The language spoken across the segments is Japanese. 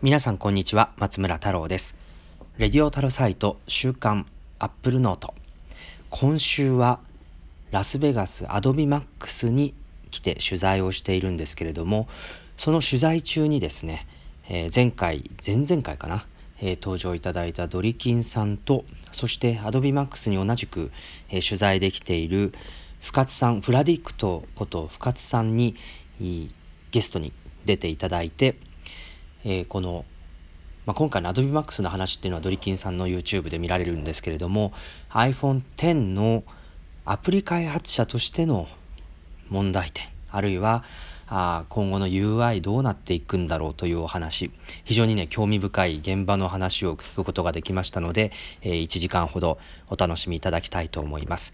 皆さんこんにちは松村太郎です。レディオタルサイト週刊アップルノート。今週はラスベガスアドビマックスに来て取材をしているんですけれどもその取材中にですね、えー、前回前々回かな、えー、登場いただいたドリキンさんとそしてアドビマックスに同じく、えー、取材できている深津さんフラディクトこと深津さんにゲストに出ていただいて、えー、この、まあ、今回の Adobe Max の話っていうのはドリキンさんの YouTube で見られるんですけれども iPhone X のアプリ開発者としての問題点あるいはあ今後の UI どうなっていくんだろうというお話非常にね興味深い現場の話を聞くことができましたので、えー、1時間ほどお楽しみいただきたいと思います。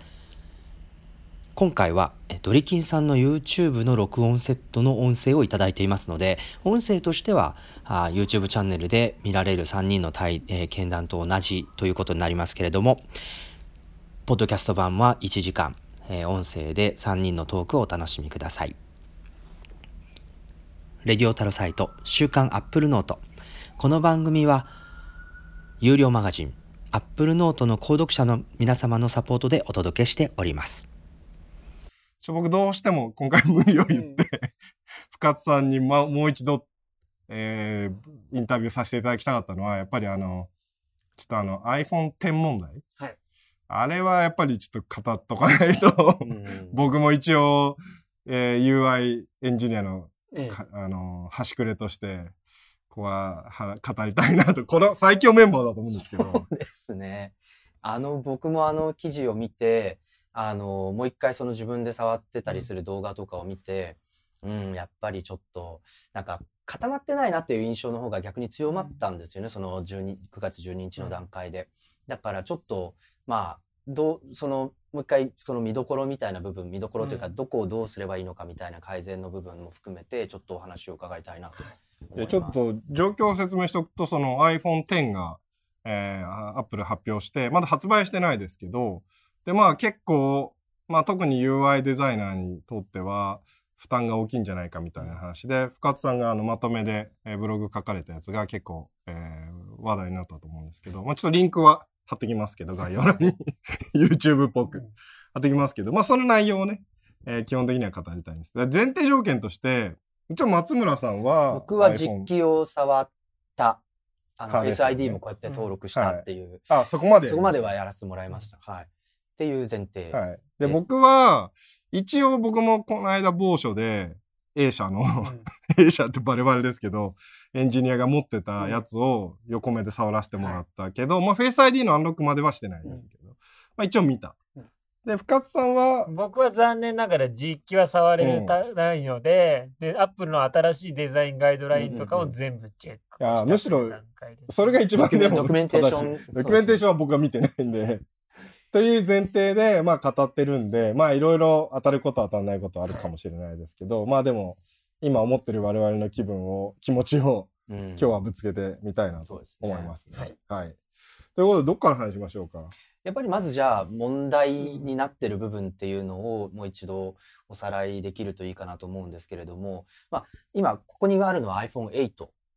今回はドリキンさんの YouTube の録音セットの音声をいただいていますので音声としてはあ YouTube チャンネルで見られる3人の対、えー、見談と同じということになりますけれどもポッドキャスト版は1時間、えー、音声で3人のトークをお楽しみください。レディオタルサイト週刊アップルノート。この番組は有料マガジンアップルノートの購読者の皆様のサポートでお届けしております。ちょ僕どうしても今回無理を言って、うん、深津さんに、ま、もう一度、えー、インタビューさせていただきたかったのは、やっぱりあの、ちょっとあの iPhone X 問題。はい。あれはやっぱりちょっと語っとかないと僕も一応、えー、UI エンジニアの、ええ、あの、端くれとして、ここはは語りたいなと、この最強メンバーだと思うんですけど。そうですね。あの、僕もあの記事を見て、あのもう一回その自分で触ってたりする動画とかを見て、うん、やっぱりちょっとなんか固まってないなっていう印象の方が逆に強まったんですよね、その12 9月12日の段階で。だからちょっとまあどうそのもう一回その見どころみたいな部分見どころというか、どこをどうすればいいのかみたいな改善の部分も含めてちょっとお話を伺いたいなとちょっと状況を説明しておくとその iPhone X が、えー、Apple 発表してまだ発売してないですけどで、まあ結構、まあ特に UI デザイナーにとっては負担が大きいんじゃないかみたいな話で、深津さんがあのまとめで、えー、ブログ書かれたやつが結構、えー、話題になったと思うんですけど、まあちょっとリンクは貼ってきますけど、概要欄に YouTube っぽく貼ってきますけど、まあその内容をね、えー、基本的には語りたいんです。前提条件として、一応松村さんは。僕は実機を触ったあの、フェイス ID もこうやって登録したっていう。はい、あ、そこまで。そこまではやらせてもらいました。はい。っていう前提。はい。で、僕は、一応僕もこの間某所で、A 社の、うん、A 社ってバレバレですけど、エンジニアが持ってたやつを横目で触らせてもらったけど、うん、まあ、フェイス ID のアンロックまではしてないですけど、うん、まあ一応見た。で、深津さんは？僕は残念ながら実機は触れないので、で、 Apple の新しいデザインガイドラインとかを全部チェックした、うんうん、むしろ、それが一番でもドキュメンテーション。ドキュメンテーションは僕は見てないんで、という前提で、まあ語ってるんで、まあいろいろ当たること当たらないことあるかもしれないですけど、はい、まあでも、今思ってる我々の気分を、気持ちを、今日はぶつけてみたいなと思いますね。すねはい、はい。ということで、どっから話しましょうか？やっぱりまずじゃあ問題になってる部分っていうのをもう一度おさらいできるといいかなと思うんですけれども、まあ、今ここにあるのは iPhone8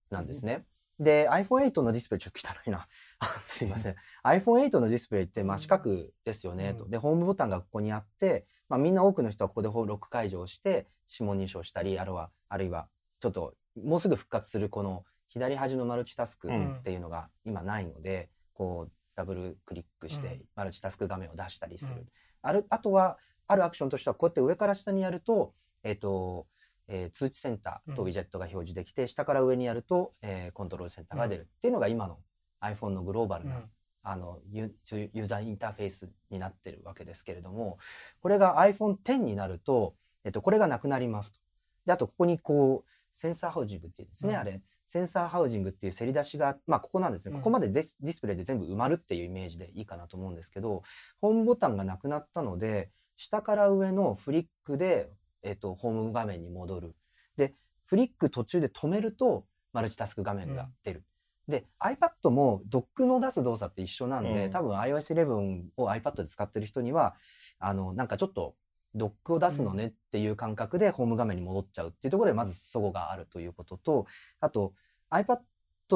なんですね。で iPhone8 のディスプレイちょっと汚いな。すいません。iPhone8 のディスプレイって真四角ですよね、と。で、ホームボタンがここにあって、まあ、みんな多くの人はここでロック解除をして指紋認証したり、あるいは、あるいは、ちょっと、もうすぐ復活するこの左端のマルチタスクっていうのが今ないので、こう、ダブルクリックしてマルチタスク画面を出したりする。ある、あとは、あるアクションとしては、こうやって上から下にやると、えっ、ー、と、えー、通知センターとウィジェットが表示できて、下から上にやると、えー、コントロールセンターが出るっていうのが今の iPhone のグローバルな、うん、あのユーザーインターフェースになってるわけですけれどもこれが iPhone X になると、えっと、これがなくなりますと。であとここにこうセンサーハウジングっていうんですね、うん、あれ。センサーハウジングっていうせり出しが、まあ、ここなんですね、ここまでディスプレイで全部埋まるっていうイメージでいいかなと思うんですけどホームボタンがなくなったので下から上のフリックで、えっと、ホーム画面に戻る。でフリック途中で止めるとマルチタスク画面が出る、で iPad もドックの出す動作って一緒なんで、うん、多分 iOS11 を iPad で使ってる人にはあのなんかちょっとドックを出すのねっていう感覚でホーム画面に戻っちゃうっていうところでまずそこがあるということとあと iPad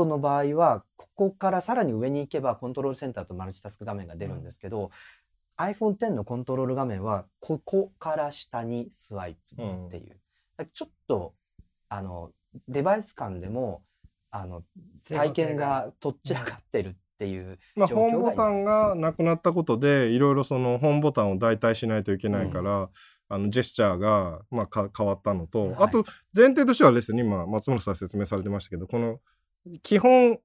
の場合は、ここからさらに上に行けばコントロールセンターとマルチタスク画面が出るんですけど、iPhone X のコントロール画面は、ここから下にスワイプっていう。ちょっと、あの、デバイス間でも、あの、体験がとっちらかってるっていうまあ、状況がホームボタンがなくなったことでいろいろそのホームボタンを代替しないといけないから、あのジェスチャーが、まあ、か変わったのと、はい。あと前提としてはですね今松村さん説明されてましたけどこの基本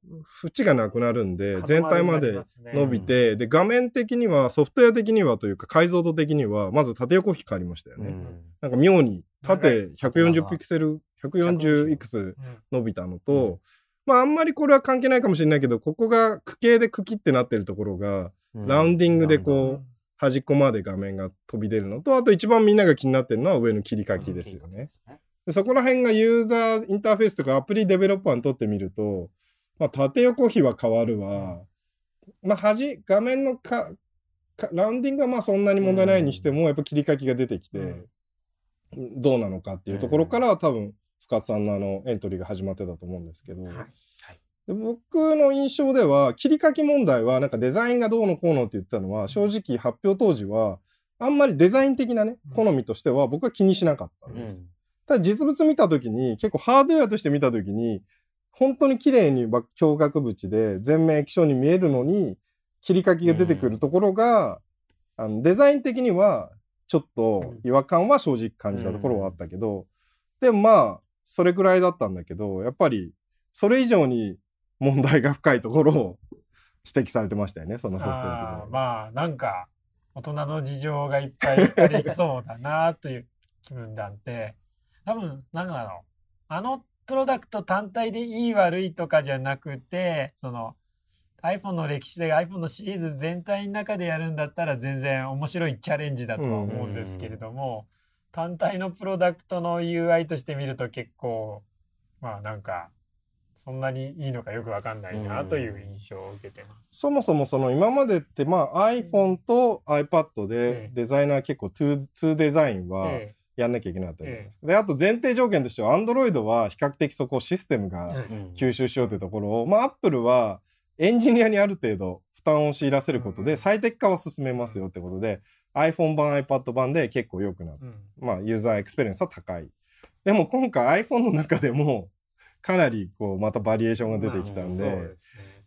縁がなくなるんで全体まで伸びて、で画面的にはソフトウェア的にはというか解像度的にはまず縦横比変わりましたよね。うん。なんか妙に縦長140い。ピクセル140いくつうん。伸びたのと、うん。まああんまりこれは関係ないかもしれないけどここが区形で茎ってなってるところがうん。ラウンディングでうこう端っこまで画面が飛び出るのとあと一番みんなが気になってるのは上の切り書きですよね。。でそこら辺がユーザーインターフェースとかアプリデベロッパーにとってみると、まあ、縦横比は変わるわ、まあ、端画面のかかラウンディングはまあそんなに問題ないにしても、やっぱ切り書きが出てきて、うんどうなのかっていうところから、多分深津さんのあのエントリーが始まってたと思うんですけど、はい。で僕の印象では切り書き問題はなんかデザインがどうのこうのって言ってたのは正直発表当時はあんまりデザイン的なねうん。好みとしては僕は気にしなかったんです。うん。ただ実物見た時に結構ハードウェアとして見た時に本当に綺麗にば胸郭縁で全面液晶に見えるのに切り書きが出てくるところが、あのデザイン的にはちょっと違和感は正直感じたところはあったけど、でもまあそれぐらいだったんだけどやっぱりそれ以上に問題が深いところを 指摘されてましたよねそのソフトウェア。まあなんか大人の事情がいっぱいありそうだなという気分であって多分なんだろうあのプロダクト単体でいい悪いとかじゃなくてその iPhone の歴史で iPhone のシリーズ全体の中でやるんだったら全然面白いチャレンジだとは思うんですけれども、単体のプロダクトの UI として見ると結構まあなんかそんなにいいのかよくわかんないなという印象を受けてます。そもそもその今までってまあ iPhone と iPad でええ。デザイナー結構 2, 2デザインはえやんなきゃいけなかったじゃないですか。であと前提条件としては Android は比較的そこをシステムが吸収しようというところを、まあ Apple はエンジニアにある程度負担を強いらせることうんで最適化を進めますよってことで iPhone 版 iPad 版で結構良くなった。うんまあユーザーエクスペリエンスは高い。でも今回 iPhone の中でもかなりこうまたバリエーションが出てきたんで、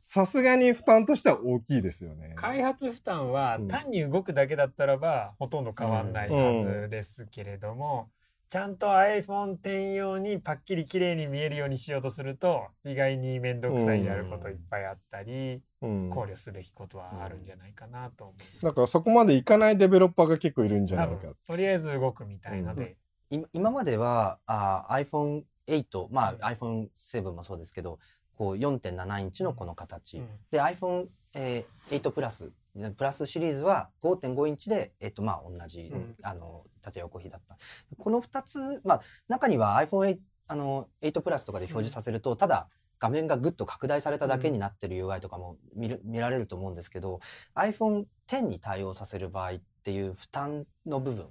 さすがに負担としては大きいですよね。開発負担はうん単に動くだけだったらばほとんど変わんないはずですけれども、ちゃんと iPhone10 用にパッキリ綺麗に見えるようにしようとすると意外に面倒くさいやることいっぱいあったり、うん。考慮すべきことはあるんじゃないかなと思う。だからそこまでいかないデベロッパーが結構いるんじゃな多いか分。とりあえず動くみたいので、今今まではあ iPhone8 まあ iPhone7 もそうですけどこう4.7インチのこの形、うん。で iPhone8 えー8プラスプラスシリーズは5.5インチで、えっとまあ、同じ、うん。あの縦横比だった。この2つ、まあ、中には iPhone8 あの8プラスとかで表示させると、ただ画面がぐっと拡大されただけになってる UI とかも見る見られると思うんですけど iPhone10 に対応させる場合っていう負担の部分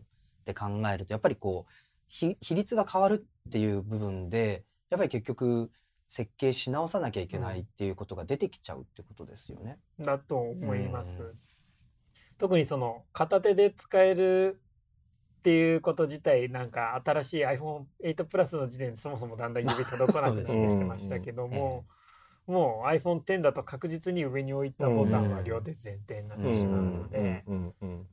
で考えるとやっぱりこう比比率が変わるっていう部分でやっぱり結局設計し直さなきゃいけないっていうことが出てきちゃうってことですよね。だと思います。うん特にその片手で使えるっていうこと自体なんか新しい iPhone8 プラスの時点でそもそもだんだん指届かなくなってきてましたけども、もう iPhone10 だと確実に上に置いたボタンは両手前提になってしまうので、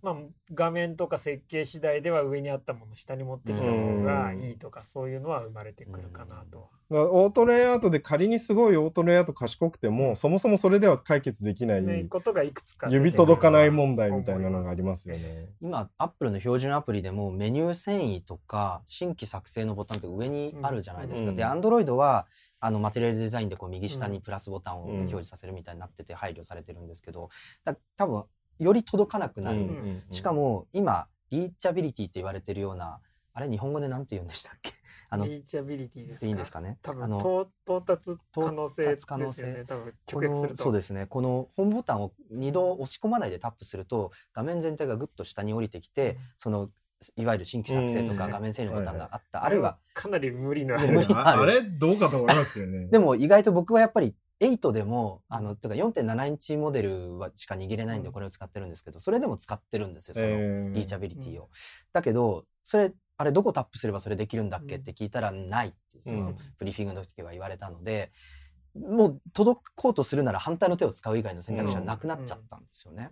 まあ、画面とか設計次第では上にあったものを下に持ってきた方がいいとかそういうのは生まれてくるかなとは。オートレイアウトで仮にすごいオートレイアウト賢くてもそもそもそれでは解決できない、ね、ことがいくつか指届かない問題みたいなのがありますよね。今アップルの標準アプリでもメニュー遷移とか新規作成のボタンって上にあるじゃないですか。うん。で Android はあのマテリアルデザインでこう右下にプラスボタンをうん。表示させるみたいになってて配慮されてるんですけどだ多分より届かなくなる、しかも今リーチャビリティって言われてるようなあれ日本語で何て言うんでしたっけ？あのリーチャビリティですか？いいんですかね？多あの分到到達可能性ですよね多分こ直訳すると。のそうですね。このホームボタンを2度押し込まないでタップすると画面全体がぐっと下に降りてきて、うん。そのいわゆる新規作成とうんか画面整理のボタンがあった、あるいはかなり無理のあ無る理があれどうかと思いますけどね。でも意外と僕はやっぱり8でも、あの、てか4.7インチモデルはしか握れないんでうん。これを使ってるんですけど、それでも使ってるんですよ、そのえー。リーチャビリティを。だけど、それ、あれどこタップすればそれできるんだっけって聞いたらないって、そのうん。ブリーフィングの時は言われたので、もう届こうとするなら反対の手を使う以外の選択肢はなくなっちゃったんですよね。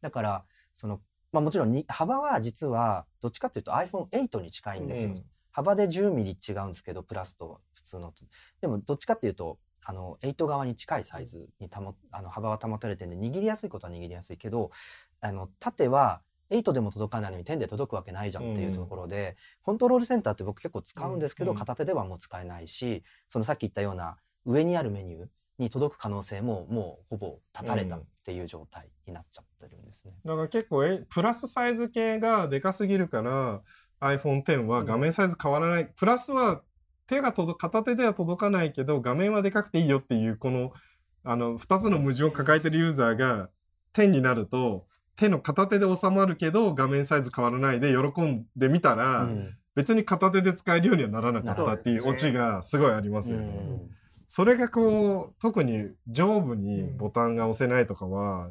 だから、その、まあもちろんに幅は実はどっちかというと iPhone8 に近いんですよ。幅で10ミリ違うんですけど、プラスと普通のと。でも、どっちかっていうと、あの、8側に近いサイズに保、あの、幅は保たれてるんで、握りやすいことは握りやすいけど、あの、縦は8でも届かないのに10で届くわけないじゃんっていうところで、コントロールセンターって僕結構使うんですけど、うん片手ではもう使えないし、そのさっき言ったような上にあるメニューに届く可能性ももうほぼ断たれたっていう状態になっちゃってるんですね。だから結構えプラスサイズ系がでかすぎるから iPhone X は画面サイズ変わらない、プラスは手が届片手では届かないけど画面はでかくていいよっていうこのあの2つの矛盾を抱えてるユーザーが10になると手の片手で収まるけど画面サイズ変わらないで喜んでみたら、うん。別に片手で使えるようにはならなかったっていうオチがすごいありますよね。うんそれがこう特に上部にボタンが押せないとかは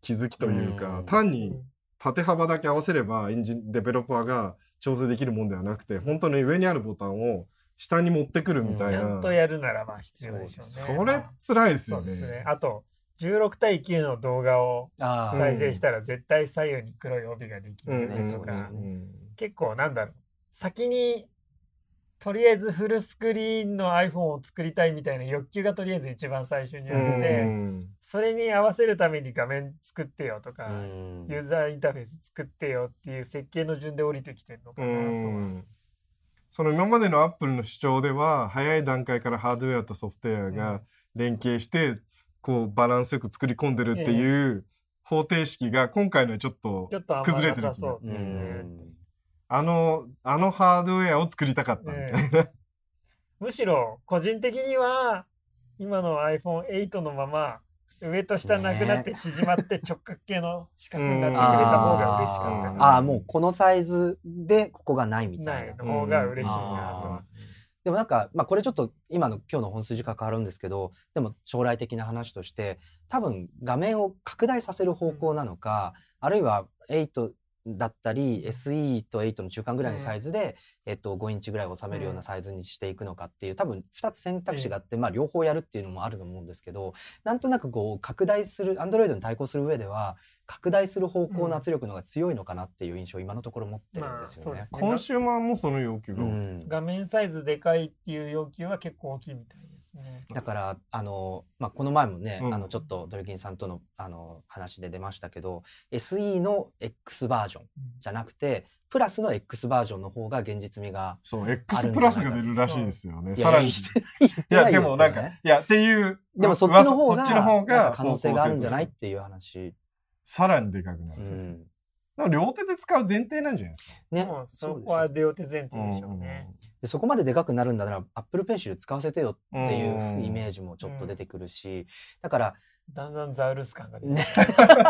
気づきというか、うん単に縦幅だけ合わせればエンジンデベロッパーが調整できるもんではなくて本当に上にあるボタンを下に持ってくるみたいな、ちゃんとやるならまあ必要でしょうね。それ辛いですよね。そうですね。あと、16対9の動画をああ、再生したら絶対左右に黒い帯ができうんるうんとか、うん結構なんだろう。先に、とりあえずフルスクリーンの iPhone を作りたいみたいな欲求がとりあえず一番最初にあうって、ん。それに合わせるために画面作ってよとか、うん。ユーザーインターフェース作ってよっていう設計の順で降りてきてるのかうなとその今までのアップルの主張では早い段階からハードウェアとソフトウェアが連携してこうバランスよく作り込んでるっていう方程式が今回のはちょっとちょっとあんま崩れてるなさそううですね。んあのあのハードウェアを作りたかったみたいな。むしろ個人的には今の iPhone8 のまま上と下なくなって縮まって直角形の四角になってくれた方が嬉しかったうんな。ああ、もうこのサイズでここがないみたないいな。の方が嬉しいなあでもなんか、まあこれちょっと今の今日の本筋が変わるんですけど、でも将来的な話として、多分画面を拡大させる方向なのか、あるいは8だったり SE と8の中間ぐらいのサイズで、えっと5インチぐらい収めるようなサイズにしていくのかっていう多分2つ選択肢があって、まあ両方やるっていうのもあると思うんですけどなんとなくこう拡大する Android に対抗する上では拡大する方向の圧力の方が強いのかなっていう印象を今のところ持ってるんですよね。まあそうです。コンシューマーもその要求が画面サイズでかいっていう要求は結構大きいみたいで。すね。だからあの、まあ、この前もね、うん。あのちょっとドルキンさんとのあの話で出ましたけど SE の X バージョンじゃなくてプラスの X バージョンの方が現実味がそう、ある X んじゃないか。プラスが出るらしいですよね。いさらに。いやでもなんか、いや、っていう、でもそっちの方が可能性があるんじゃないってていう話、さらにでかくなる。うん、でも両手で使う前提なんじゃないですか。ね。もうそこは両手前提でしょうね。でそこまででかくなるんだなら Apple Pencil 使わせてよっていううん。イメージもちょっと出てくるし、だからだんだんザウルス感が出てね。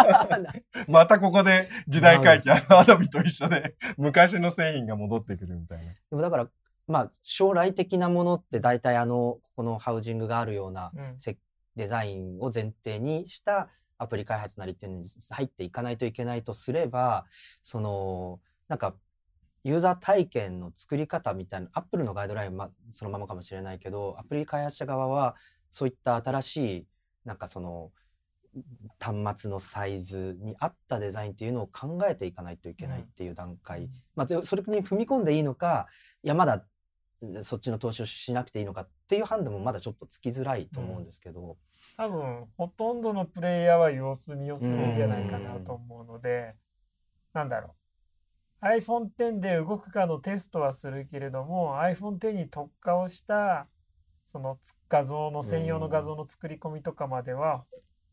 またここで時代回帰、アドビと一緒で、昔の製品が戻ってくるみたいな。でもだからまあ将来的なものって大体あのこのハウジングがあるようなうん。せデザインを前提にしたアプリ開発なりっていうのに入っていかないといけないとすればそのなんかユーザー体験の作り方みたいなアップルのガイドラインはそのままかもしれないけどアプリ開発者側はそういった新しいなんかその端末のサイズに合ったデザインっていうのを考えていかないといけないっていう段階、まあ、でそれに踏み込んでいいのかいやまだそっちの投資をしなくていいのかっていう判断もまだちょっとつきづらいと思うんですけど、多分ほとんどのプレイヤーは様子見をするんじゃないかなと思うので、なんだろう iPhone X で動くかのテストはするけれども iPhone X に特化をしたその画像の専用の画像の作り込みとかまでは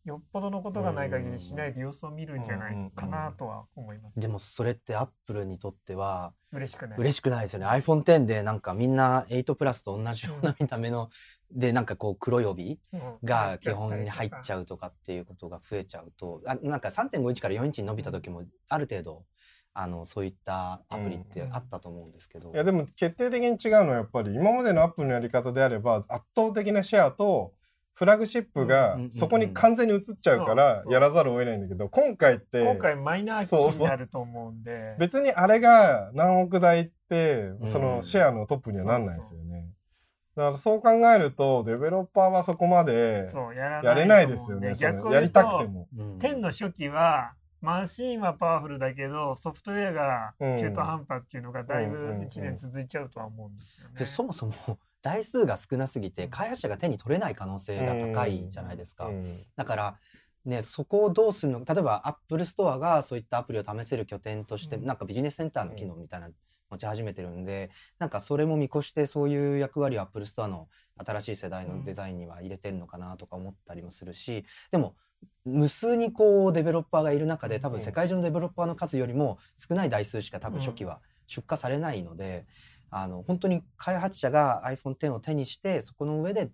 よっぽどのことがない限りしないで様子を見るんじゃないかなとは思います。でもそれってアップルにとっては嬉しくない。嬉しくないですよね iPhone X でなんかみんな8プラスと同じような見た目のでなんかこう黒い帯が基本に入っちゃゃうとかっていうことが増えちゃうとあなんか3.5インチから4インチに伸びた時もある程度あのそういったアプリってあったと思うんですけど、いやでも決定的に違うのはやっぱり今までのアップルのやり方であれば圧倒的なシェアとフラグシップがうんうんうんそこに完全に移っちゃうからやらざるを得ないんだけど、今回って今回マイナー機になると思うんで。別にあれが何億台ってんそのシェアのトップにはなんないですよね。だからそう考えるとデベロッパーはそこまでそうやれないですよね。そ逆を言うとのやりたくても。うん10の初期はマシンはパワフルだけどソフトウェアが中途半端っていうのがだいぶうんうんうん。うん1年続いちゃうとは思うんですよね。でそもそも 台数が少なすぎて開発者が手に取れない可能性が高いじゃないですか。うんだからね、そこをどうするのか例えば Apple Store がそういったアプリを試せる拠点として、うん。なんかビジネスセンターの機能みたいなの持ち始めてるんでなんかそれも見越してそういう役割を Apple Store の新しい世代のデザインには入れてるのかなとか思ったりもするしでも無数にこうデベロッパーがいる中で多分世界中のデベロッパーの数よりも少ない台数しか多分初期は出荷されないので、あの本当に開発者が iPhone10 を手にしてそこの上で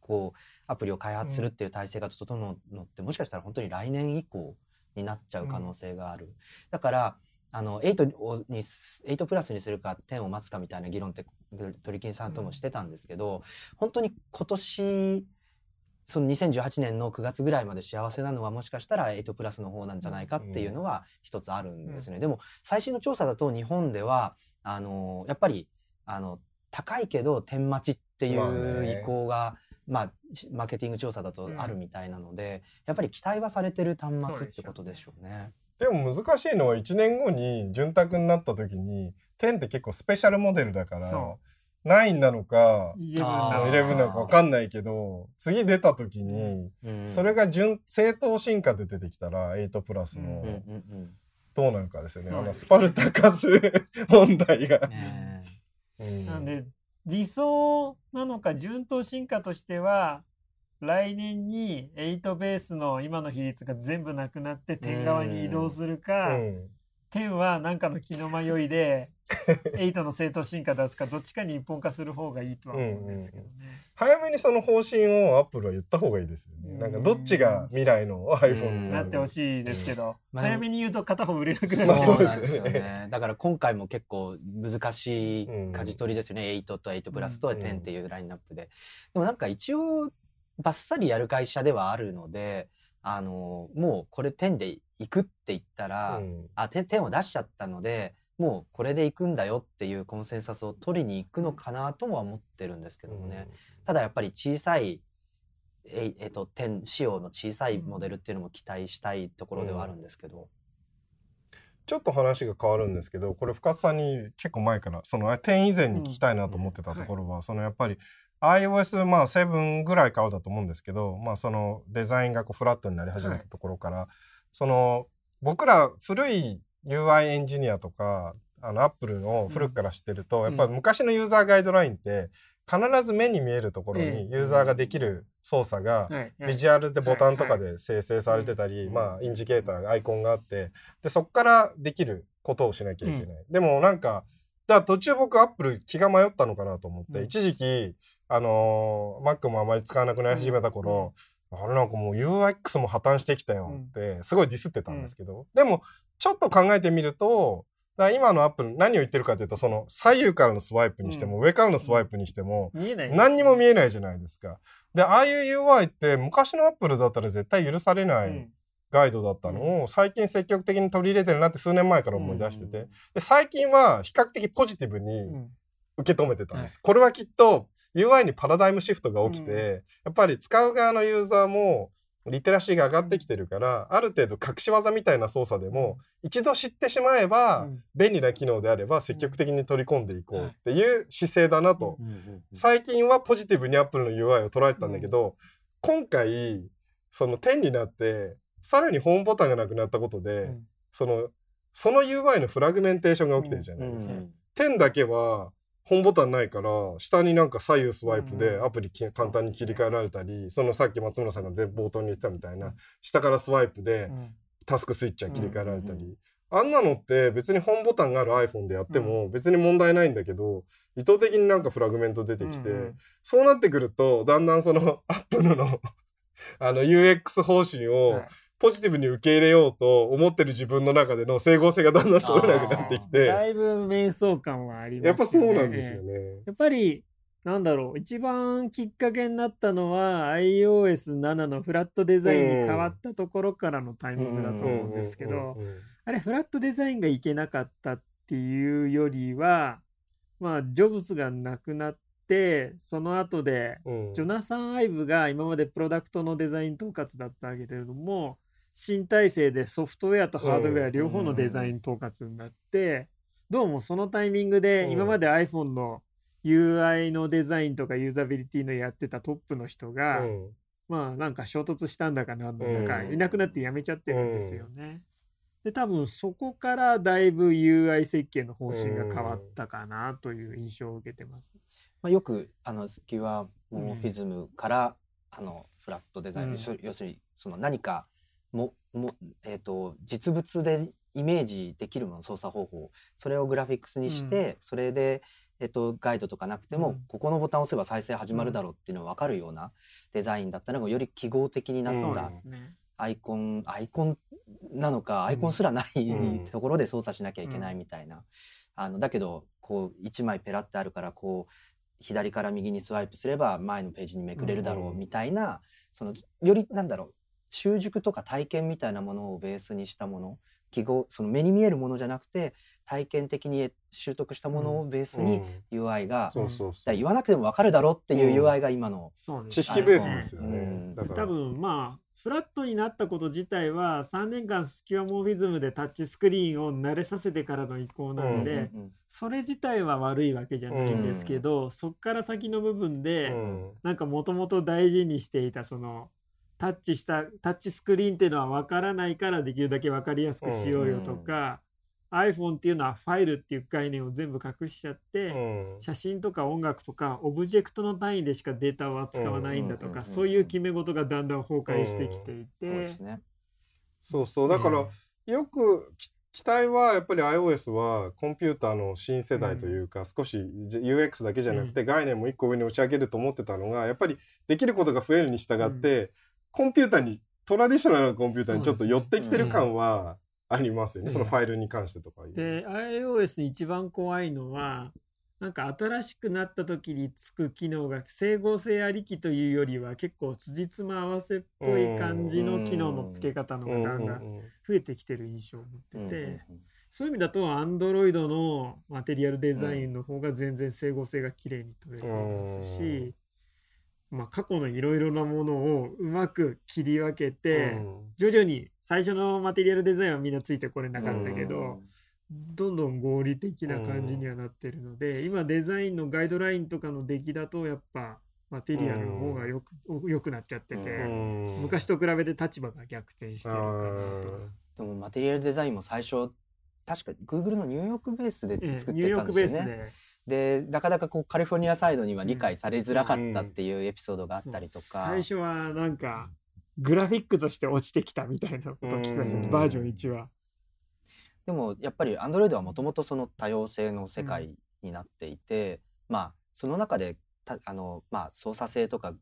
こうアプリを開発するっていう体制が整うのってもしかしたら本当に来年以降になっちゃう可能性がある。だからあの8をに8プラスにするか10を待つかみたいな議論って鳥金さんともしてたんですけど、本当に今年その2018年の9月ぐらいまで幸せなのはもしかしたら8プラスの方なんじゃないかっていうのは一つあるんですね。でも最新の調査だと日本ではあのやっぱりあの高いけど点待ちっていまあうね意向が、まあ、しマーケティング調査だとあるみたいなので、やっぱり期待はされてる端末ってことでしょうね。でも難しいのは1年後に潤沢になった時に10って結構スペシャルモデルだからそ9なのかイレブンあー。なの11なのか分かんないけど次出た時にうん。それが順正当進化で出てきたら8プラスのうんうんうんどうなるかですよね、うんあのスパルタカス 問題が。ねうん。なんで理想なのか順当進化としては来年に8ベースの今の比率が全部なくなって10側に移動するうか、ん10は何かの気の迷いで8の正当進化出すかどっちかに一本化する方がいいとは思うんですけどね。早めにその方針をアップルは言った方がいいですよね。うんなんかどっちが未来の iPhone うんになってほしいですけど、まあ早めに言うと片方売れなくなる、まあそうですよねなんですよね。だから今回も結構難しい舵取りですよね。8と8プラスとうん10っていうラインナップで。でもなんか一応バッサリやる会社ではあるので、あのもうこれ10で行くって言ったら、うん。あ 10, 10を出しちゃったので。もうこれで行くんだよっていうコンセンサスを取りに行くのかなともは思ってるんですけどもね。ただやっぱり小さいええっと10仕様の小さいモデルっていうのも期待したいところではあるんですけど、ちょっと話が変わるんですけどこれ深津さんに結構前からその10以前に聞きたいなと思ってたところは、そのやっぱり iOS まあ7ぐらいからだと思うんですけど、まあ、そのデザインがこうフラットになり始めたところから、その僕ら古い UI エンジニアとかあのアップルの古くから知ってると、んやっぱり昔のユーザーガイドラインって必ず目に見えるところにユーザーができる操作がはいビジュアルでボタンとかで生成されてたり、まあインジケーターアイコンがあってでそこからできることをしなきゃいけない、でもなんかだから途中僕アップル気が迷ったのかなと思って、うん。一時期あのー Mac もあまり使わなくなり始めた頃、あれなんかもう UX も破綻してきたよってすごいディスってたんですけど、でもちょっと考えてみるとだ今のアップル何を言ってるかというとその左右からのスワイプにしても、上からのスワイプにしても、何にも見えないじゃないですか。で、ああいう UI って昔のアップルだったら絶対許されなういん。ガイドだったのを最近積極的に取り入れてるなって数年前から思い出してて、うん。で最近は比較的ポジティブにうん。受け止めてたんです。これはきっと UI にパラダイムシフトが起きて、うん。やっぱり使う側のユーザーもリテラシーが上がってきてるから、ある程度隠し技みたいな操作でも、一度知ってしまえば、うん。便利な機能であれば積極的に取り込んでいこうっていう姿勢だなと。最近はポジティブにアップルの UI を捉えてたんだけど、今回その10になってさらにホームボタンがなくなったことで、うん。そのその UI のフラグメンテーションが起きてるじゃないですか。うん。10だけはホームボタンないから下になんか左右スワイプでうんアプリき簡単に切り替えられたり、そのさっき松村さんが前冒頭に言ってたみたいな、うん下からスワイプでうん。タスクスイッチャー切り替えられたり、うんあんなのって別にホームボタンがある iPhone でやっても別に問題ないんだけど、意図的になんかフラグメント出てきて、そうなってくるとだんだんその アップルのあの UX 方針をはいポジティブに受け入れようと思ってる自分の中での整合性がだんだん取れなくなってきてだいぶ迷走感はありますよね。やっぱそうなんですよね。やっぱりなんだろう一番きっかけになったのは iOS7 のフラットデザインに変わったところからのタイミングだと思うんですけど、あれフラットデザインがいけなかったっていうよりはまあジョブズが亡くなってその後でジョナサン・アイブが今までプロダクトのデザイン統括だったけれども新体制でソフトウェアとハードウェア両方のデザイン統括になってどうもそのタイミングで今まで iPhone の UI のデザインとかユーザビリティのやってたトップの人が、まあなんか衝突したんだかなんだか、いなくなって辞めちゃってるんですよね。で多分そこからだいぶ UI 設計の方針が変わったかなという印象を受けてます。まあ、よくあのスキュアモフィズムから、あのフラットデザイン、うん。要するにその何かもも、えー、と実物でイメージできるもの操作方法それをグラフィックスにして、それで、えっとガイドとかなくても、うん。ここのボタンを押せば再生始まるだろうっていうのが分かるようなデザインだったのがより記号的になった。アイコンアイコンなのかアイコンすらない、うんところで操作しなきゃいけないみたいな、あのだけどこう1枚ペラってあるからこう左から右にスワイプすれば前のページにめくれるだろううん。みたいな、そのよりなんだろう習熟とか体験みたいなものをベースにしたもの記号その目に見えるものじゃなくて体験的に習得したものをベースに UI が、言わなくても分かるだろうっていううん。UI が今の、そうです知識ベースですよね。うん。多分まあフラットになったこと自体は3年間スキュアモーフィズムでタッチスクリーンを慣れさせてからの移行なんで、うんうんそれ自体は悪いわけじゃないんですけど、そっから先の部分で、うん。なんかもともと大事にしていたそのタッチしたタッチスクリーンっていうのは分からないからできるだけ分かりやすくしようよとか、iPhone っていうのはファイルっていう概念を全部隠しちゃって、うん。写真とか音楽とかオブジェクトの単位でしかデータを扱わないんだとか、うんうんうんうん。そういう決め事がだんだん崩壊してきていて、そうですね。そうそう。だから、うん。よくき期待はやっぱり iOS はコンピューターの新世代というか、少し UX だけじゃなくて概念も一個上に押し上げると思ってたのがやっぱりできることが増えるに従って、コンピューターにトラディショナルなコンピューターにちょっと寄ってきてる感はありますよね、う。んそのファイルに関してとか。で iOS 一番怖いのはなんか新しくなった時につく機能が整合性ありきというよりは結構辻褄合わせっぽい感じの機能の付け方のうんがだんだんうんうん。増えてきてる印象を持ってて、そういう意味だと Android のマテリアルデザインの方が全然整合性が綺麗に取れていますし、まあ、過去のいろいろなものをうまく切り分けて、徐々に最初のマテリアルデザインはみんなついてこれなかったけど、どんどん合理的な感じにはなってるので、今デザインのガイドラインとかの出来だとやっぱマテリアルの方がよく,、よくなっちゃってて、うん。昔と比べて立場が逆転してるかなと。でもマテリアルデザインも最初確か Google のニューヨークベースでええ作っニューヨークてたんですよね。ベースででなかなかこうカリフォルニアサイドには理解されづらかったっていうエピソードがあったりとか、最初はなんかグラフィックとして落ちてきたみたいなこと聞かれうん。てバージョン1は。でもやっぱり Android はもともとその多様性の世界になっていて、まあその中でたあの、まあ、操作性とか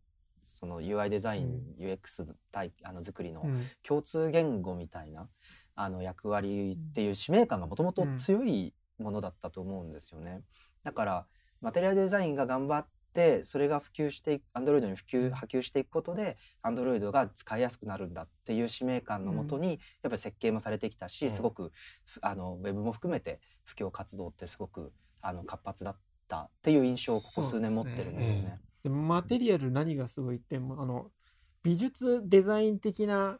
その UI デザイン、UX 対あの作りのうん。共通言語みたいなあの役割っていう使命感がもともと強いものだったと思うんですよね。だからマテリアルデザインが頑張ってそれが普及していく Android に普及波及していくことで Android が使いやすくなるんだっていう使命感のもとに、やっぱり設計もされてきたし、うん。すごくふあのウェブも含めて普及活動ってすごくあの活発だったっていう印象をここ数年持ってるんですよね。でマテリアル何がすごいってあの美術デザイン的な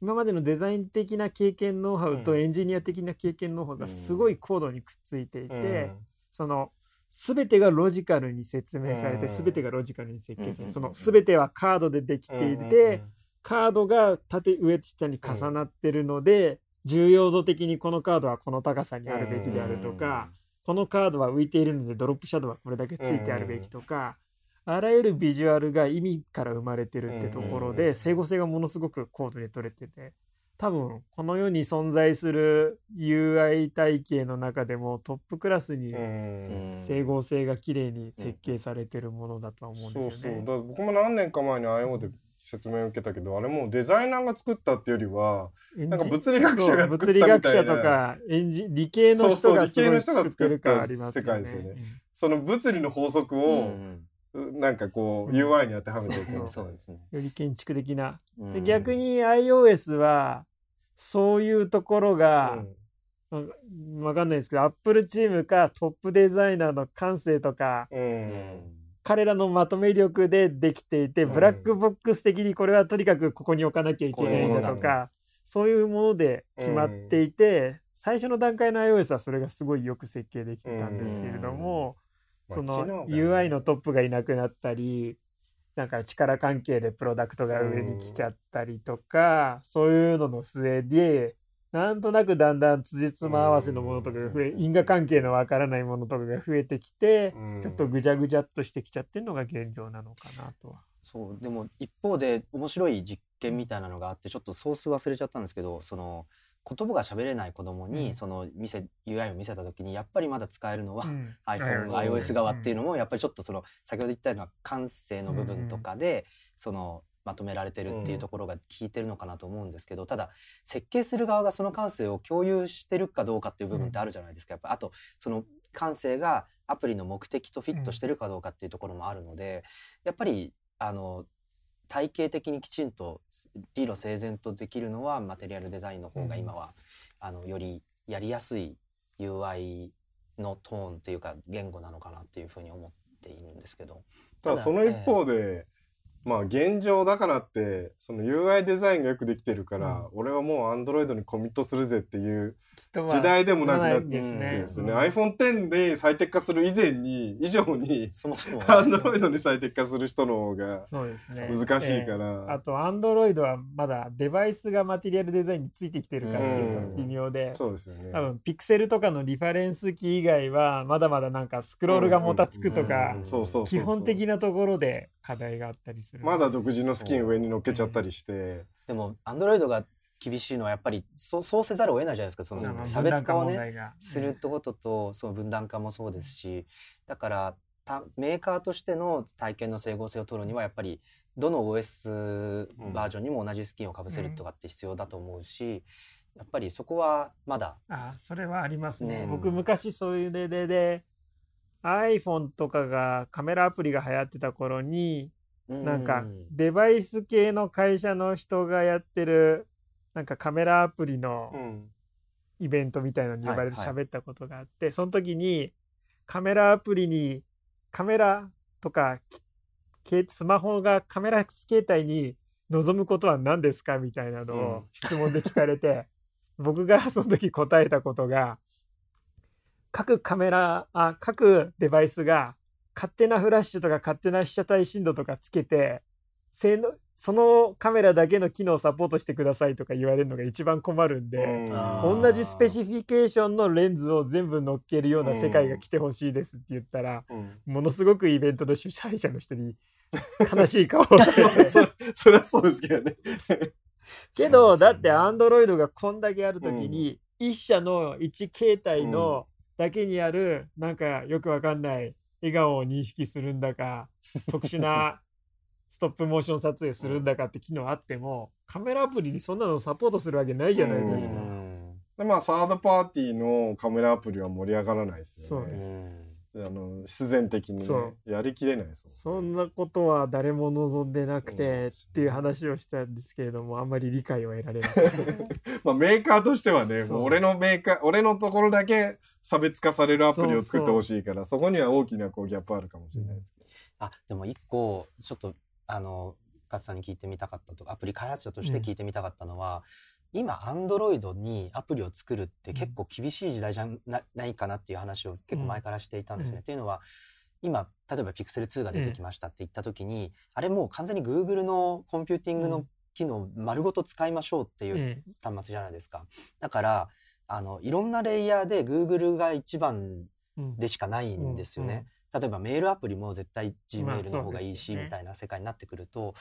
今までのデザイン的な経験ノウハウとうん。エンジニア的な経験ノウハウがすごい高度にくっついていて、うん。その全てがロジカルに説明されてうん。全てがロジカルに設計されうんてその全てはカードでできていてカードが縦上下に重なってるので重要度的にこのカードはこの高さにあるべきであるとかこのカードは浮いているのでドロップシャドウはこれだけついてあるべきとかあらゆるビジュアルが意味から生まれてるってところうんで整合性がものすごく高度に取れてて多分この世に存在する UI 体系の中でもトップクラスにうん。整合性が綺麗に設計されてるものだとは思うんそうそうですよね。だから僕も何年か前に IO で説明を受けたけどあれもうデザイナーが作ったっていうよりはなんか物理学者が作ったそう物理学者みたいなとかエンジ理系の人そうそうがすごい理系の人が作ってる感ありますよね。作った世界ですよね。その物理の法則うをんなんかこううん。UI に当てはめていくそうそうですね。より建築的な。うん。で逆に iOS はそういうところが、うん。わかんないですけど、アップルチームかトップデザイナーの感性とか、ううん。ん彼らのまとめ力でできていて、うん。ブラックボックス的にこれはとにかくここに置かなきゃいけないんだとか、そういうもので決まっていて、最初の段階の iOS はそれがすごいよく設計できてたんですけれども、そまあの UI のトップがいなくなったり、なんか力関係でプロダクトが上に来ちゃったりとか、そういうのの末で、なんとなくだんだん辻褄合わせのものとかが増え、因果関係のわからないものとかが増えてきて、うん。ちょっとぐちゃぐちゃっとしてきちゃってるのが現状なのかなとは。そうでも一方で面白い実験みたいなのがあってちょっとソース忘れちゃったんですけどその言葉が喋れない子供に、うん。その見せ UI を見せた時にやっぱりまだ使えるのは、うん。iPhone、うん。iOS 側っていうのもやっぱりちょっとその先ほど言ったような感性の部分とかで、そのまとめられてるっていうところが効いてるのかなと思うんですけどただ設計する側がその感性を共有してるかどうかっていう部分ってあるじゃないですか。やっぱあとその感性がアプリの目的とフィットしてるかどうかっていうところもあるのでやっぱりあの体系的にきちんと理路整然とできるのはマテリアルデザインの方が今は、あのよりやりやすい UI のトーンっていうか言語なのかなっていうふうに思っているんですけど。ただその一方で、まあ現状だからってその UI デザインがよくできてるから、俺はもう Android にコミットするぜっていう時代でもなくなってですうんね。ですね、うん iPhone X で最適化する以前に以上にそもそも。Android に最適化する人の方が。難しいかええ。ら、あと、Android はまだデバイスがマテリアルデザインについてきてるかっていうと微妙で、そうですよね。多分ピクセルとかのリファレンスキー以外はまだまだなんかスクロールがもたつくとか基本的なところで課題があったりする。まだ独自のスキン上に乗っけちゃったりして、でも Android が厳しいのはやっぱりそうそうせざるを得ないじゃないですか。そのまあ差別化をねするってこととその分断化もそうですし。だからたメーカーとしての体験の整合性を取るにはやっぱりどの OS バージョンにも同じスキンをかぶせるとかって必要だと思うし、やっぱりそこはまだあそれはありますね。ね。僕昔そういう例でで iPhone とかがカメラアプリが流行ってた頃になんかデバイス系の会社の人がやってるなんかカメラアプリのうんイベントみたいのに呼ばれて喋ったことがあって、その時にカメラアプリにカメラとかけスマホがカメラ携帯に望むことは何ですかみたいなのうん。を質問で聞かれて、僕がその時答えたことが各カメラあ各デバイスが勝手なフラッシュとか勝手な被写体深度とかつけて性能そのカメラだけの機能をサポートしてくださいとか言われるのが一番困るんで、同じスペシフィケーションのレンズを全部乗っけるような世界が来てほしいですって言ったら、うん。ものすごくイベントの主催者の人に 悲しい顔をされてそれそれはそうですけどね。けどだってアンドロイドがこんだけある時に、一社の一形態のだけにあるなんかよくわかんない笑顔を認識するんだか 特殊なストップモーション撮影するんだかって機能あってもカメラアプリにそんなのサポートするわけないじゃないですか。うんでまあサードパーティーのカメラアプリは盛り上がらないですよそうね。あの必然的にねやりきれないですそんなことは誰も望んでなくてっていう話をしたんですけれどもあんまり理解を得られなかった。まあメーカーとしてはね、そうもう俺のメーカー、俺のところだけ差別化されるアプリを作ってほしいから、そこには大きなこうギャップあるかもしれないです。あでも一個ちょっとあの深津さんに聞いてみたかったとアプリ開発者として聞いてみたかったのは、今アンドロイドにアプリを作るって結構厳しい時代じゃないかなっていう話を結構前からしていたんですね。うん。っていうのは今例えば Pixel2 が出てきましたって言った時に、あれもう完全に Google のコンピューティングの機能丸ごと使いましょうっていうええ端末じゃないですか。だからあのいろんなレイヤーで Google が一番うん。でしかないんですよね。例えばメールアプリも絶対まあ Gmail の方がいいし、みたいな世界になってくると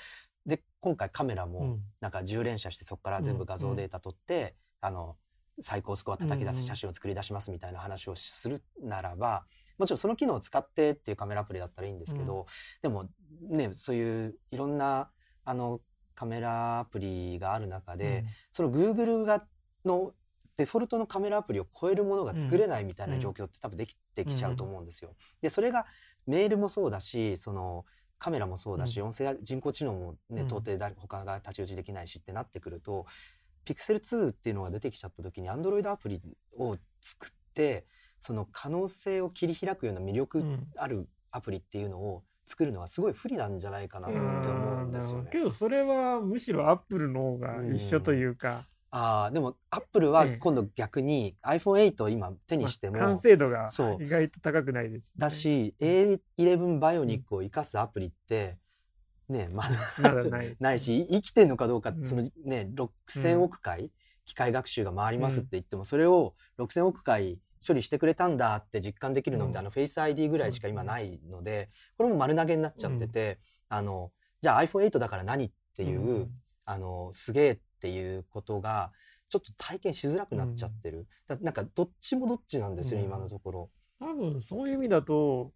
で今回カメラもうん。なんか10連写してそこから全部画像データ取って、あの最高スコア叩き出す写真を作り出しますみたいな話をするならばもちろんその機能を使ってっていうカメラアプリだったらいいんですけど、でもねそういういろんなあのカメラアプリがある中で、その Google がのデフォルトのカメラアプリを超えるものが作れないみたいな状況って多分できてきちゃうと思うんですよ。でそれがメールもそうだしそのカメラもそうだし、う音声や人工知能もね、うん到底誰他が太刀打ちできないしってなってくると Pixel2 っていうのが出てきちゃった時に Android アプリを作ってその可能性を切り開くような魅力うん。あるアプリっていうのを作るのはすごい不利なんじゃないかなって思うんですよね。けどそれはむしろアップルの方が一緒というか、ああでもアップルはええ。今度逆に iPhone8 を今手にしても、まあ完成度が意外と高くないです、ね。だし A11 バイオニックを生かすアプリってねまだないし生きてんのかどうか、うん。そのね6000億回機械学習が回りますって言っても、それを6000億回処理してくれたんだって実感できるのって、うん。あのフェイス ID ぐらいしか今ないのでこれも丸投げになっちゃってて、あのじゃあ iPhone8 だから何っていう、うんあのすげえっていうことがちょっと体験しづらくなっちゃってる、だなんかどっちもどっちなんですよ、うん。今のところ。多分そういう意味だと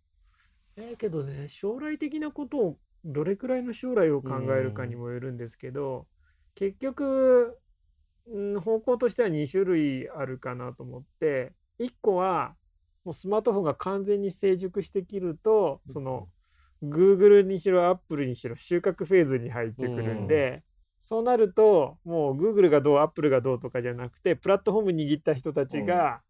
えーけどね将来的なことをどれくらいの将来を考えるかにもよるんですけど、結局、うん、方向としては2種類あるかなと思って1個はもうスマートフォンが完全に成熟してきるとその Google にしろ Apple にしろ収穫フェーズに入ってくるんで、そうなるともう Google がどう Apple がどうとかじゃなくてプラットフォーム握った人たちが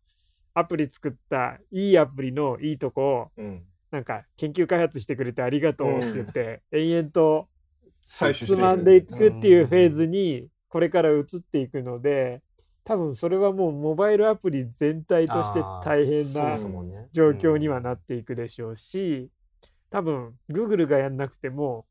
アプリ作ったいいアプリのいいとこをうん。なんか研究開発してくれてありがとうって言って延々とつまんでいくっていうフェーズにこれから移っていくので多分それはもうモバイルアプリ全体として大変な状況にはなっていくでしょうし多分 Google がやんなくても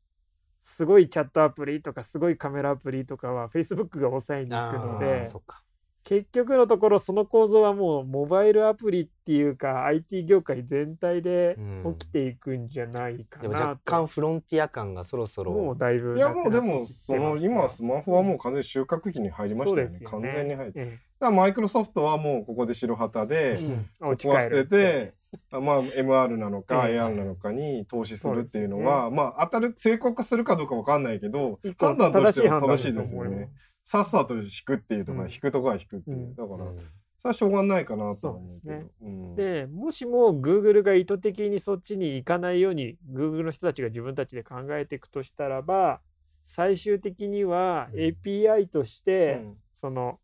すごいチャットアプリとかすごいカメラアプリとかは Facebook が抑えに行くのあでーそっか。結局のところその構造はもうモバイルアプリっていうか IT 業界全体でうん。起きていくんじゃないかでもなと、若干フロンティア感がそろそろもうだいぶいやもうでもその今スマホはもう完全に収穫期に入りましたよね。そうですよ完全に入って。だかえらマイクロソフトはもうここで白旗で、えうん。こ落ちこは捨て。て、あ まあ MR なのかええ。AR なのかに投資するっていうのは、まあ当たる成功化するかどうかわかんないけど判断としては正しいですよね。さっさと引くっていうとか、うん。引くとこは引くっていう、うん。だから、うん。それはしょうがないかなとは思うけど。ですね。うん。でもしも Google が意図的にそっちに行かないように Google の人たちが自分たちで考えていくとしたらば最終的にはうん。API として、うん。その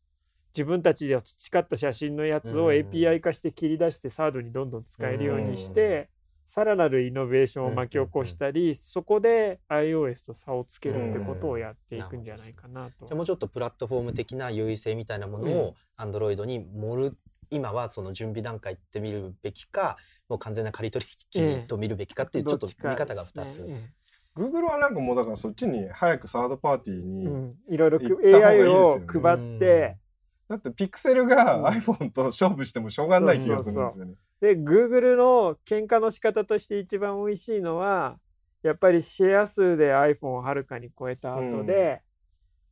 自分たちで培った写真のやつをうん。API 化して切り出してサードにどんどん使えるようにして、さらなるイノベーションを巻き起こしたり、そこで iOS と差をつけるってことをやっていくんじゃないかなと。じゃあ。もうちょっとプラットフォーム的な優位性みたいなものを Android に盛る今はその準備段階って見るべきかもう完全な仮取引と見るべきかっていうちょっと見方が2つ。Google はなんかもうだからそっちに早くサードパーティーに、うん、いろいろ AI をね。配って、だってピクセルがうん。iPhone と勝負してもしょうがない気がするんですよね。で Google の喧嘩の仕方として一番美味しいのはやっぱりシェア数で iPhone をはるかに超えた後で、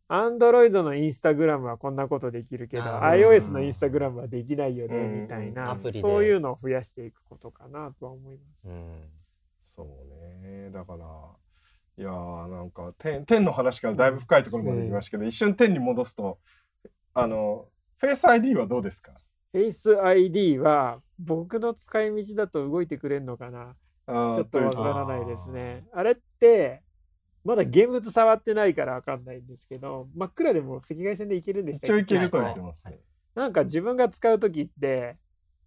Android の Instagram はこんなことできるけど iOS の Instagram はできないよねうん。みたいなそういうのを増やしていくことかなとは思います。うん。そうね。だから、いやーなんか天、天の話からだいぶ深いところまで行きましたけど、一瞬天に戻すと、あの、フェイス ID はどうですか？Face ID は僕の使い道だと動いてくれるのかな？ちょっとわからないですね。あれってまだ現物触ってないからわかんないんですけど真っ暗でも赤外線でいけるんでした一応っけいけると言ってますね。なんか自分が使う時って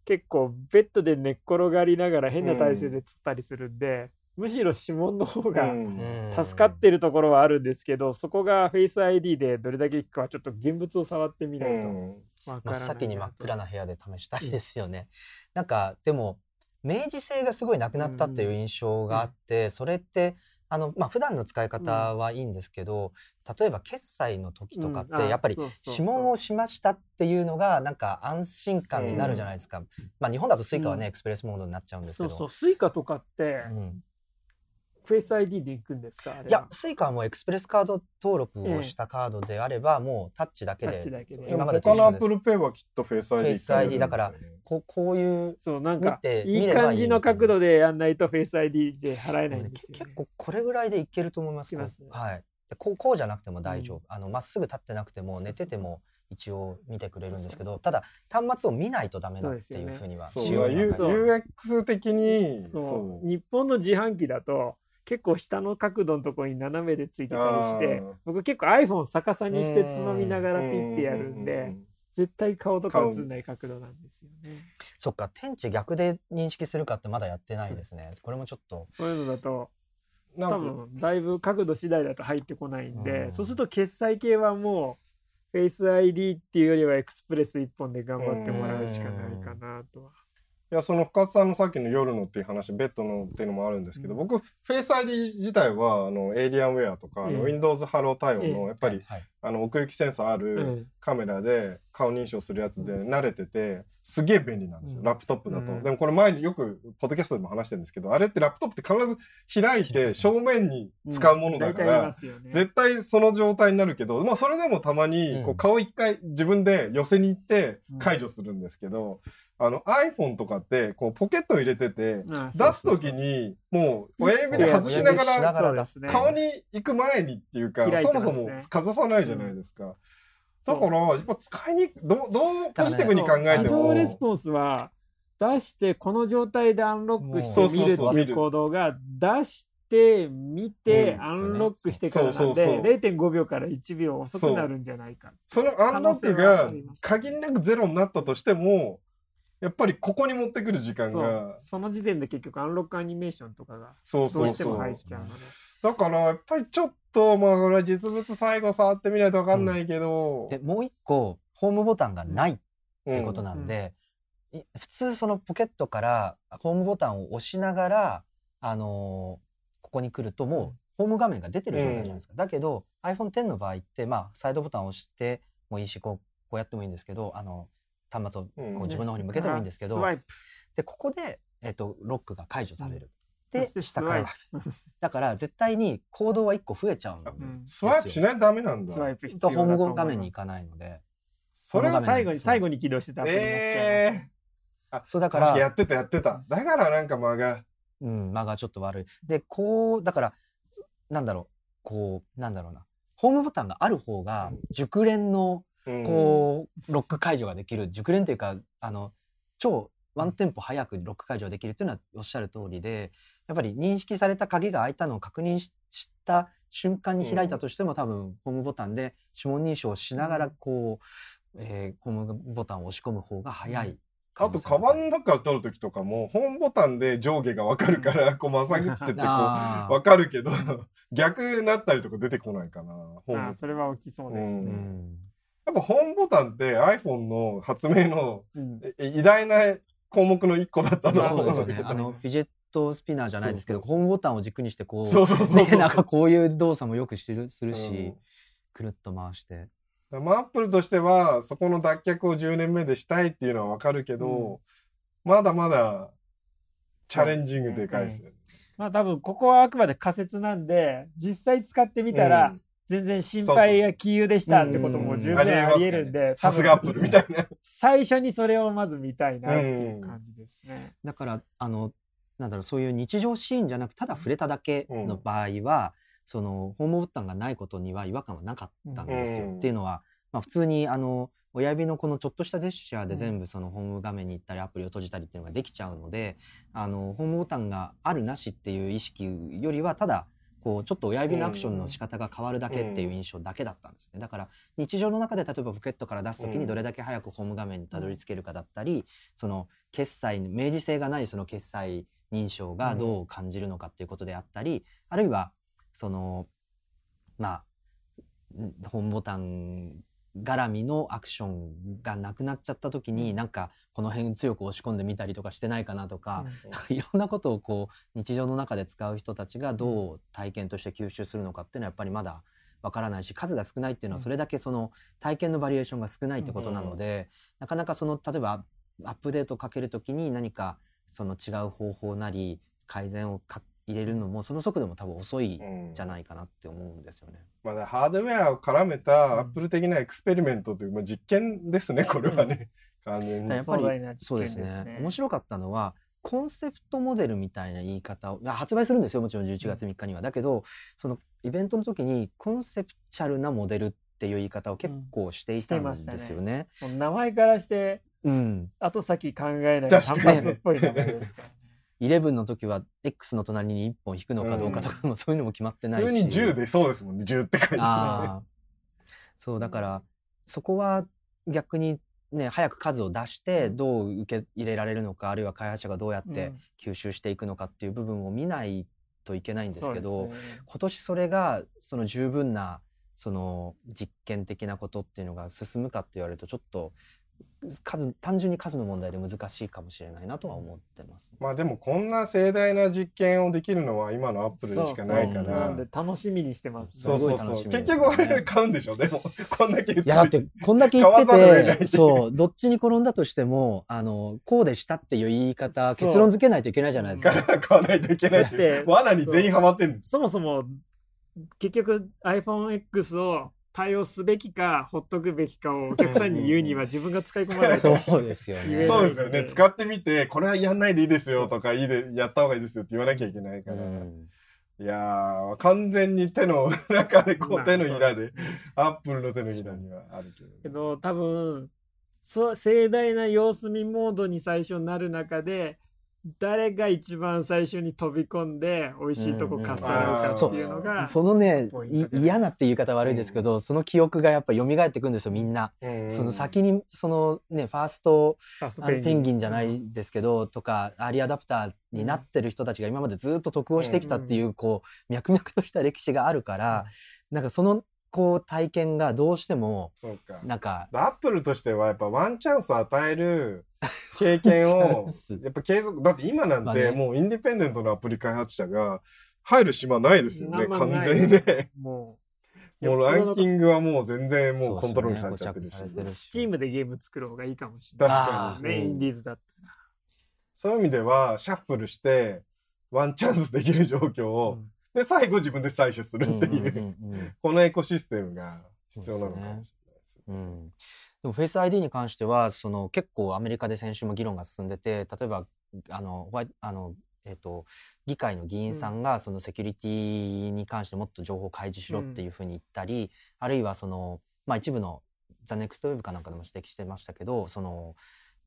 結構ベッドで寝っ転がりながら変な体勢で撮ったりするんで、むしろ指紋の方がうん。助かってるところはあるんですけど、そこが Face ID でどれだけいくかはちょっと現物を触ってみないうん。とわからな。真っ先に真っ暗な部屋で試したいですよね。なんかでも明示性がすごいなくなったっていう印象があって、それってあのまあ普段の使い方はいいんですけど、例えば決済の時とかってやっぱり指紋をしましたっていうのがなんか安心感になるじゃないですか。まあ日本だとスイカはね、うん。エクスプレスモードになっちゃうんですけど。そうそう、スイカとかってうん Face ID で行くんですか？いや、スイカはもうエクスプレスカード登録をしたカードであれば、もうタッチだけタッチでだけで。今までと他の一緒です Apple Pay はきっとフェイス ID フェイス ID だからこうこういうそう、なんかいい感じの角度でやんないとフェイス ID で払えないんですよ、ね。結構これぐらいでいけると思います。いけますはい。でこうこうじゃなくても大丈夫、あのまっすぐ立ってなくても寝てても一応見てくれるんですけどただ端末を見ないとダメだっていうふうにはそう仕様には U- 書いてある UX 的にそう。そう。日本の自販機だと結構下の角度のところに斜めでついてたりして僕結構 iPhone 逆さにしてつまみながらピッてやるんうでん絶対顔とか映んない角度なんですよね。そっか天地逆で認識するかってまだやってないですね。これもちょっと。そういうのだと多分だいぶ角度次第だと入ってこないんで、うん。そうすると決済系はもう Face ID っていうよりはエクスプレス一本で頑張ってもらうしかないかなとは。いやその深津さんのさっきの夜のっていう話ベッドのっていうのもあるんですけど、うん。僕フェイス ID 自体はあの Alienware とか、あのええ Windows ハロー対応ええのやっぱり、はい。あの奥行きセンサーあうるん。カメラで顔認証するやつで慣れててすげえ便利なんですよ、うん。ラップトップだと、うん。でもこれ前によくポッドキャストでも話してるんですけどあれってラップトップって必ず開いて正面に使うものだから。絶対その状態になるけど、まあ、それでもたまにこううん。顔一回自分で寄せに行って解除するんですけど、あの iPhone とかってこうポケット入れててあ出す時にもう親指で外しながら顔に行く前にっていうか、そもそもかざさないじゃないですか。だからやっぱ使いにどうどうポジティブに考えて自も動レスポンスは出してこの状態でアンロックして見るってそうそう。そういう行動が出して見てうん。アンロックしてからそうなんで0.5秒から1秒遅くなるんじゃないか。そのアンロックが限りなくゼロになったとしてもやっぱりここに持ってくる時間そう。がその時点で結局アンロックアニメーションとかがそうどそうう。そうしても入っちゃうので。だからやっぱりちょっとまあこれは実物最後触ってみないと分かんないけど、でもう一個ホームボタンがないっってことなんで、い普通そのポケットからホームボタンを押しながら、あのーここに来るともうホーム画面が出てる状態じゃないですか、だけど iPhone X の場合って、まあ、サイドボタンを押してもいいしこうこうやってもいいんですけどあの端末をこう自分の方に向けてもいいんですけど、スワイプ。でここで、えっとロックが解除される。そで下から だから絶対に行動は1個増えちゃうんですよ。うん。スワイプしないとダメなんだ。スワイプ必とホー要だと思います。ム画面に行かないので。それは最後に最後に起動してたアプリになっちゃいます。えね。ー、そうだか確からにやってたやってた。だからなんか間が。うん、間がちょっと悪い。で、こう、だから、なんだろう、こう、なんだろうな。ホームボタンがある方がうん、熟練の、うんこう、ロック解除ができる。熟練というか、あの、超ワンテンポ早くロック解除できるっていうのはおっしゃる通りで、やっぱり認識された鍵が開いたのを確認しした瞬間に開いたとしても、多分、ホームボタンで指紋認証をしながら、こう、えーホームボタンを押し込む方が早い。あとカバンの中から取る時とかもホームボタンで上下が分かるから こうまさぐってってこうあー分かるけど逆になったりとか出てこないかなホームあそれは起きそうですね。んやっぱホームボタンって iPhone の発明の偉大な項目の一個だったまあのそうですよね。あの、フィジェットスピナーじゃないですけど、ホームボタンを軸にして、こう、そうそうそうねそう。なんかこういう動作もよくするするし、うん。くるっと回して。まあアップルとしてはそこの脱却を10年目でしたいっていうのは分かるけど、まだまだチャレンジングでかいですよね。まあ多分ここはあくまで仮説なんで実際使ってみたらうん全然心配や杞憂でしたってことも十分あり得るんでさすがアップルみたいな。最初にそれをまず見たいなっていう感じですね。だから、あの、なんだろう、そういう日常シーンじゃなく、ただ触れただけの場合は、その、ホームボタンがないことには違和感はなかったんですよ。うんっていうのは、まあ普通に、あの、親指のこのちょっとしたジェスチャーで全部そのホーム画面に行ったりアプリを閉じたりっていうのができちゃうので、あの、ホームボタンがあるなしっていう意識よりは、ただ、こう、ちょっと親指のアクションの仕方が変わるだけっていう印象だけだったんですね。だから、日常の中で例えばポケットから出すときにどれだけ早くホーム画面にたどり着けるかだったり、その決済明示性がないその決済認証がどう感じるのかっていうことであったり、あるいはそのまあんホームボタン絡みのアクションがなくなっちゃった時に、なんかこの辺強く押し込んでみたりとかしてないかなとか、いろんなことをこう日常の中で使う人たちがどう体験として吸収するのかっていうのはやっぱりまだわからないし数が少ないっていうのはそれだけその体験のバリエーションが少ないってことなので、なかなかその例えばアップデートをかけるときに何かその違う方法なり改善をか入れるのもその速度も多分遅いうん。じゃないかなって思うんですよね。まだハードウェアを絡めたアップル的なエクスペリメントという、まあ、実験ですねこれはね。完全にやっぱりそうですね。面白かったのはコンセプトモデルみたいな言い方をあ発売するんですよもちろん11月3日には。だけどそのイベントの時にコンセプチャルなモデルっていう言い方を結構していたんですよね。もう名前からしてうん、後先考えない確単発っぽい名前ですか。らね。11の時は X の隣に1本引くのかどうかとかもそういうのも決まってないし。普通に10でそうですもんね。10って書いてああー。そうだからそこは逆にね早く数を出してどう受け入れられるのかあるいは開発者がどうやってうん。吸収していくのかっていう部分を見ないといけないんですけど、ね。今年それがその十分なその実験的なことっていうのが進むかって言われるとちょっと数単純に数の問題で難しいかもしれないなとは思ってます。まあでもこんな盛大な実験をできるのは今のアップルでしかないかそうそうらなんで楽しみにしてます。そうそうそう。結局我々買うんでしょ？でもこんだけ言っていやだってこんだけ言っててそうどっちに転んだとしてもあのこうでしたっていう言い方結論付けないといけないじゃないですか。買わないといけないって。罠に全員ハマってんそもそも結局 iPhoneX を対応すべきかほっとくべきかをお客さんに言うには自分が使い込まないとそうですよね。そうですよね。使ってみてこれはやんないでいいですよとかいいでやった方がいいですよって言わなきゃいけないから、うん。いやー完全に手の中でこまあう手のひらでアップルの手のひらにはあるけどね、けど多分そう盛大な様子見モードに最初なる中で誰が一番最初に飛び込んで美味しいとこかするかっていうのが、そのねポイントじゃないい嫌なって言い方悪いですけど、その記憶がやっぱ蘇ってくるんですよみんな。うん。その先にそのねファーストペンギン。じゃないですけどとかアーリーアダプターになってる人たちが今までずっと得をしてきたっていうこう脈々とした歴史があるからなんかそのこう体験がどうしてもそうか。なんかアップルとしてはやっぱワンチャンス与える 経験をやっぱ継続だって今なんてもうインディペンデントのアプリ開発者が入る島ないですよね完全にね。ももうランキングはもう全然もうコントロールされちゃってるし。スチームでゲーム作る方がいいかもしれない。確かに。インディーズだったら。そういう意味ではシャッフルしてワンチャンスできる状況を、で最後自分で採取するっていう,、このエコシステムが必要なのかもしれないですね。うんでもフェイス ID に関してはその結構アメリカで先週も議論が進んでて例えばあのあの、えっと議会の議員さんがそのセキュリティに関してもっと情報を開示しろっていうふうに言ったり、あるいはその、まあ、一部の「ザ・ネクストウェブかなんかでも指摘してましたけどその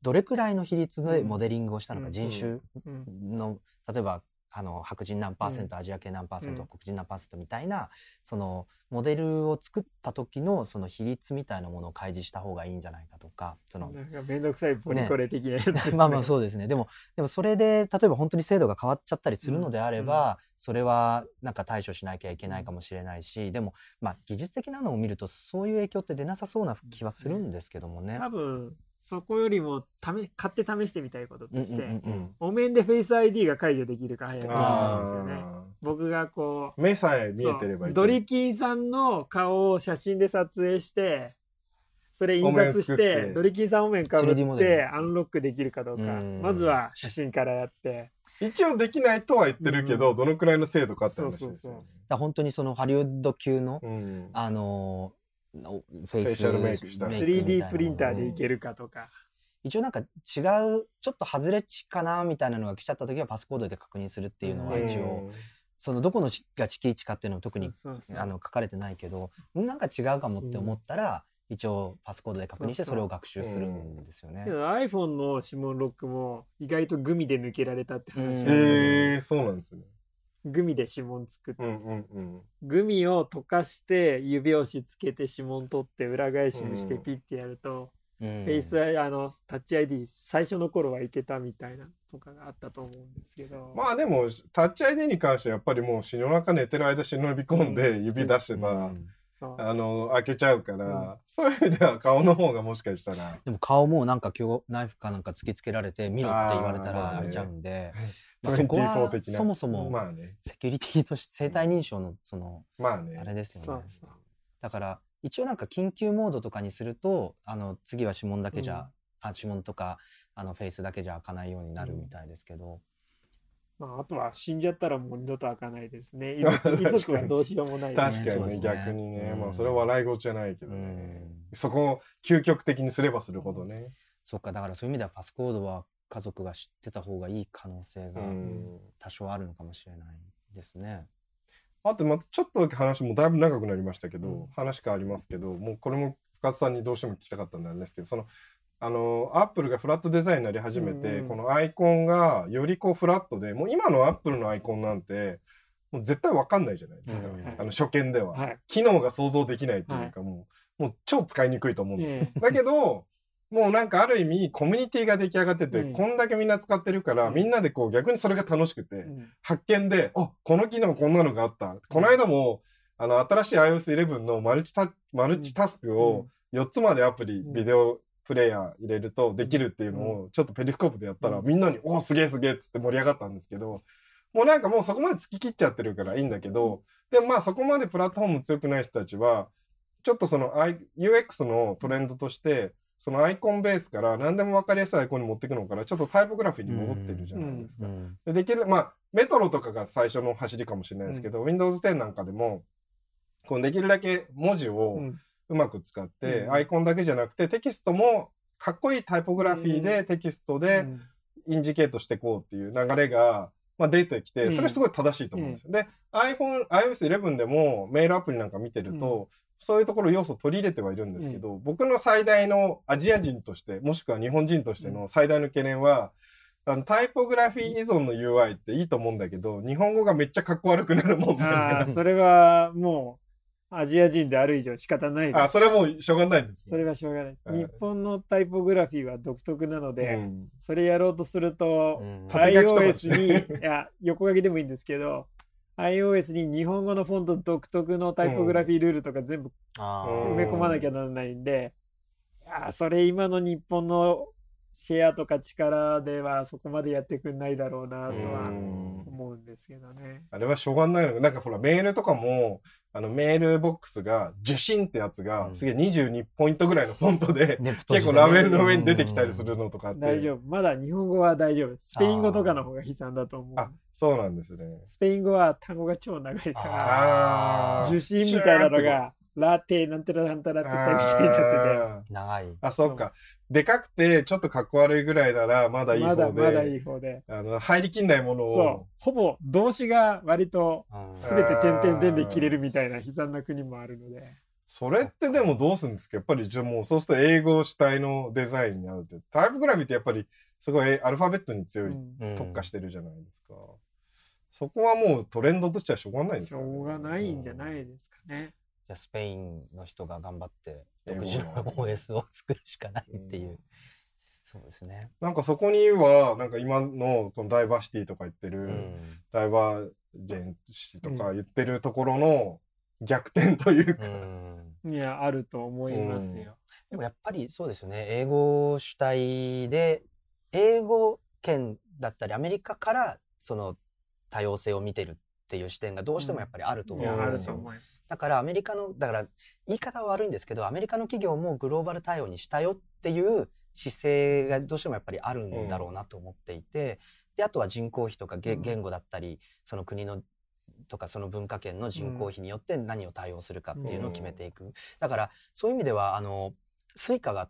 どれくらいの比率でモデリングをしたのか、うん。人種うん。の例えばあの白人何パーセント、うアジア系何パーセント、うん。黒人何パーセントみたいなそのモデルを作った時のその比率みたいなものを開示した方がいいんじゃないかとかそのなんかめんどくさいポリコレ的なやつですね。まあまあそうですね。でもでもそれで例えば本当に制度が変わっちゃったりするのであれば、それはなんか対処しなきゃいけないかもしれないしでもまあ技術的なのを見るとそういう影響って出なさそうな気はするんですけどもね。多分そこよりも試買って試してみたいこととして、うんうんうんうん。お面でフェイス ID が解除できるか早くできるんですよね。あ僕がこー目さえう見えてればいい。そうドリキンさんの顔を写真で撮影してそれ印刷してて。ドリキンさんお面かぶ 3D モってアンロックできるかどうか。うん。まずは写真からやって。一応できないとは言ってるけど、うんどのくらいの精度かって話ですよね。そうそう。だから本当にそのハリウッド級の、うん。あのーフェイスフェイシャルメイクした。メイクみたいな。3D プリンターでいけるかとか、一応なんか違うちょっと外れ値かなみたいなのが来ちゃった時はパスコードで確認するっていうのはうん。一応、そのどこのが敷地かっていうのは特にそうそうそう。あの書かれてないけどなんか違うかもって思ったら、一応パスコードで確認してそれを学習するんですよね。け。ど iPhone の指紋ロックも意外とグミで抜けられたって話えー、そうなんですね。グミで指紋作って、うんうんうん。グミを溶かして指押しつけて指紋取って裏返しにしてうん。ピッてやると、うん。フェイスあのタッチ ID 最初の頃はいけたみたいなとかがあったと思うんですけど、まあでも、タッチ ID に関してはやっぱりもう死の中寝てる間忍び込んで指出せば、うんそう。あの、開けちゃうから、うん。そういう意味では顔の方がもしかしたら、でも顔もなんか今日ナイフかなんか突きつけられて見ろって言われたら開いちゃうんで、まあ、トそこは24的な。そもそもまあね。セキュリティとして生体認証のそのまあね。あれですよね。そうそうだから一応なんか緊急モードとかにするとあの次は指紋だけじゃ、うんあ指紋とかあのフェイスだけじゃ開かないようになるみたいですけど、まあ、あとは死んじゃったらもう二度と開かないですね 遺族はどうしようもないです確かにね、逆にね。うんまあそれは笑い事じゃないけどね。そこを究極的にすればするほどね。そっかだからそういう意味ではパスコードは家族が知ってた方がいい可能性がうん。多少あるのかもしれないですね。あとまたちょっとだけ話もだいぶ長くなりましたけど、うん。話変わりますけどもうこれも深津さんにどうしても聞きたかったんですけどそのあのアップルがフラットデザインになり始めて、うん。うんこのアイコンがよりこうフラットでもう今のアップルのアイコンなんてもう絶対わかんないじゃないですか、うん。あの初見では、はい。機能が想像できないというか、もうもう超使いにくいと思うんですよ、え。だけどもうなんかある意味コミュニティが出来上がってて、うん。こんだけみんな使ってるから、うん。みんなでこう逆にそれが楽しくて、うん。発見で、あこの機能こんなのがあった。この間も、あの、新しい iOS11 のマルチタマルチタスクを4つまでアプリ、うん。ビデオプレイヤー入れるとできるっていうのを、ちょっとペリスコープでやったら、うん。みんなに、おすげえすげえっつって盛り上がったんですけど、もうなんかもうそこまで突き切っちゃってるからいいんだけど、でもまあそこまでプラットフォーム強くない人たちは、ちょっとその UX のトレンドとして、そのアイコンベースから何でも分かりやすいアイコンに持っていくのから、ちょっとタイポグラフィーに戻ってるじゃないですか。うんでできる、まあ、メトロとかが最初の走りかもしれないですけど、Windows 10なんかでも、こうできるだけ文字うをん。うまく使って、うん。アイコンだけじゃなくて、テキストもかっこいいタイポグラフィーでテキストでインジケートしていこうっていう流れが、まあ、出てきて、うん。それすごい正しいと思うんですよ。で、iPhone、iOS11 でもメールアプリなんか見てると、そういうところ要素取り入れてはいるんですけど、僕の最大のアジア人として、もしくは日本人としての最大の懸念は、あのタイポグラフィー依存の UI っていいと思うんだけど、日本語がめっちゃかっこ悪くなる問題あがあ、それはもう、アジア人である以上仕方ないです。あ、それはもうしょうがないんですそれはしょうがない。はい。日本のタイポグラフィーは独特なので、うん。それやろうとすると、うん。iOS に、いや、横書きでもいいんですけど、iOS に日本語のフォント独特のタイポグラフィールールとか全部埋め込まなきゃならないんで、いやそれ今の日本のシェアとか力ではそこまでやってくんないだろうなとはうん。思うんですけどね。あれはしょうがないの。が、なんかほら、メールとかも、あの、メールボックスが、受信ってやつが、うんすげえ22ポイントぐらいのフォントで、ね結構ラベルの上に出てきたりするのとかって。大丈夫。まだ日本語は大丈夫。スペイン語とかの方が悲惨だと思う。あ、そうなんですね。スペイン語は単語が超長いから、受信みたいなのが、ラテなんてらなんたらって言ったみたいになってあー長い。あ、そうか。でかくて、ちょっとかっこ悪いぐらいなら、まだいて、い方で。まだまだいい方で。あの、入りきんないものそうを。。ほぼ動詞が割とうんすべて点々点で切れるみたいな悲惨な国もあるので。それってでもどうするんですか？やっぱり、じゃあもう、そうすると英語主体のデザインになるって。タイプグラフィーってやっぱり、すごいアルファベットに強い、うんうん特化してるじゃないですか。そこはもうトレンドとしてはしょうがないんですか、しょうがないんじゃないですかね。じゃあスペインの人が頑張って独自の OS を作るしかないっていうう。そうですね。なんかそこには、なんか今のこのダイバーシティとか言ってる、うんダイバージェンシとか言ってるところの逆転というか、うんいや、あると思いますよ。でもやっぱりそうですよね。英語主体で、英語圏だったりアメリカからその多様性を見てるっていう視点がどうしてもやっぱりあると思うんですよ。ると思います。だからアメリカの、だから言い方は悪いんですけど、アメリカの企業もグローバル対応にしたよっていう姿勢がどうしてもやっぱりあるんだろうなと思っていて、で、あとは人口比とか言語だったり、その国のとかその文化圏の人口比によって何を対応するかっていうのを決めていく。だからそういう意味では、あの、スイカが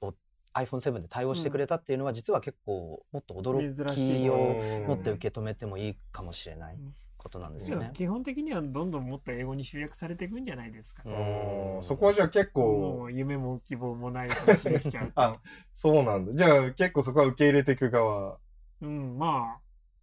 を iPhone7 で対応してくれたっていうのは実は結構もっと驚きをうん。持って受け止めてもいいかもしれない。うんことなんですよね。基本的にはどんどんもっと英語に集約されていくんじゃないですか。うんうんそこはじゃあ結構、夢も希望もない話にしちゃう そうなんだ。じゃあ結構そこは受け入れていく側。うん、まあ、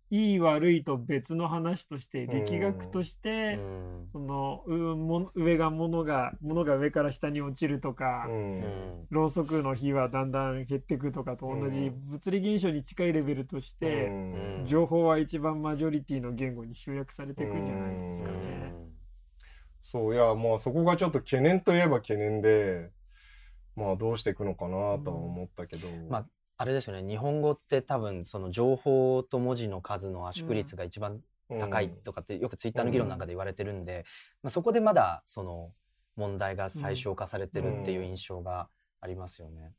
いい悪いと別の話として、ん。力学としうて、ん。そのうも上が物が物が上から下に落ちるとか、うん。うんろうそくの火はだんだん減っていくとかと同じうん。物理現象に近いレベルとして、うん。情報は一番マジョリティの言語に集約されていくんじゃないですかうね。ん。そういやまあそこがちょっと懸念といえば懸念でまあどうしていくのかなとは思ったけど、まああれですよね。日本語って多分その情報と文字の数の圧縮率が一番うん。高いとかってよくツイッターの議論なんかで言われてるんで、まあ、そこでまだその問題が最小化されてるっていう印象がありますよね。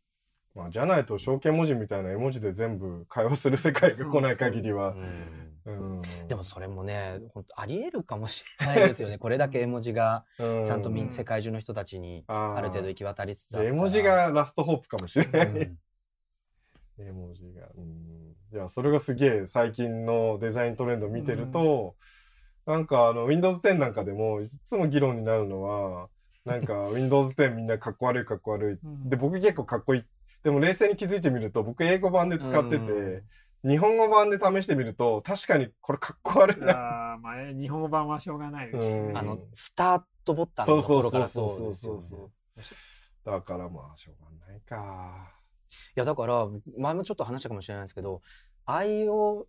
まあ、じゃないと象形文字みたいな絵文字で全部会話する世界が来ない限りは。でもそれもね本当ありえるかもしれないですよね。これだけ絵文字がうん。ちゃんと世界中の人たちにある程度行き渡りつつあ絵文字がラストホープかもしれない、うん絵文字が。うん。いや、それがすげえ最近のデザイントレンド見てると、なんかあの、Windows 10なんかでも、いつも議論になるのは、なんか Windows 10みんなかっこ悪いかっこ悪い。うんで、僕結構かっこいい。でも冷静に気づいてみると、僕英語版で使ってて、うん日本語版で試してみると、確かにこれかっこ悪いな。あーまあ、日本語版はしょうがないね。うんあの、スタートボタンのとそうそうころからそうそうそうそうそう。だからまあ、しょうがないか。いやだから前もちょっと話したかもしれないですけど IO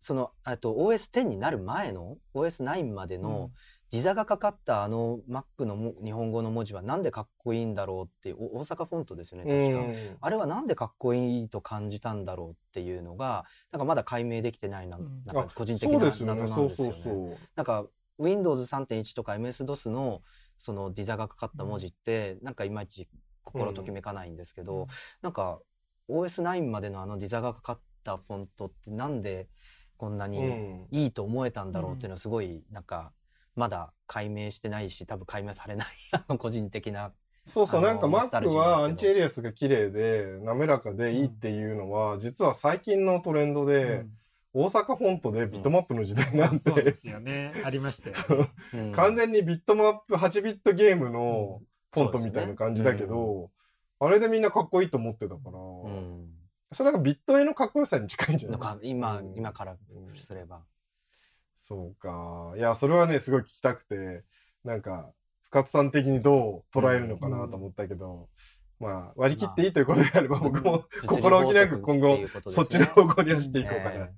そのあと OS10 になる前の OS9 までの字座がかかったあの Mac のも日本語の文字はなんでかっこいいんだろうっていうお大阪フォントですよね確か、あれはなんでかっこいいと感じたんだろうっていうのがなんかまだ解明できてないな,、うんなんか個人的そうなですよね。そう謎なんですよね。そうそう。なんか Windows3.1 とか MS-DOS のそのディザがかかった文字って、なんかいまいち心ときめかないんですけど、うん。なんか OS9 までのあのディザがかかったフォントってなんでこんなうにん。いいと思えたんだろうっていうのはすごいなんかまだ解明してないし多分解明されない あの個人的なそうそう、なんかノスタル Mac ジーですけど。はアンチエリアスが綺麗で滑らかでいいっていうのは、実は最近のトレンドうで、ん。大阪フォントでビットマップの時代なんそうでで、すよね。ありましたよ。う ん完全にビットマップ8ビットゲームのフォントみたいな感じだけど、あれでみんなかっこいいと思ってたから、うん。それがビット絵のかっこよさに近いんじゃなのいか今、うん。今からうん。すれば。そうか。いや、それはね、すごい聞きたくて、なんか、深津さん的にどう捉えるのかなと思ったけど、まあ、割り切っていいということであれば、僕も心置きなく今後、そっちの方向に走っていこうかな。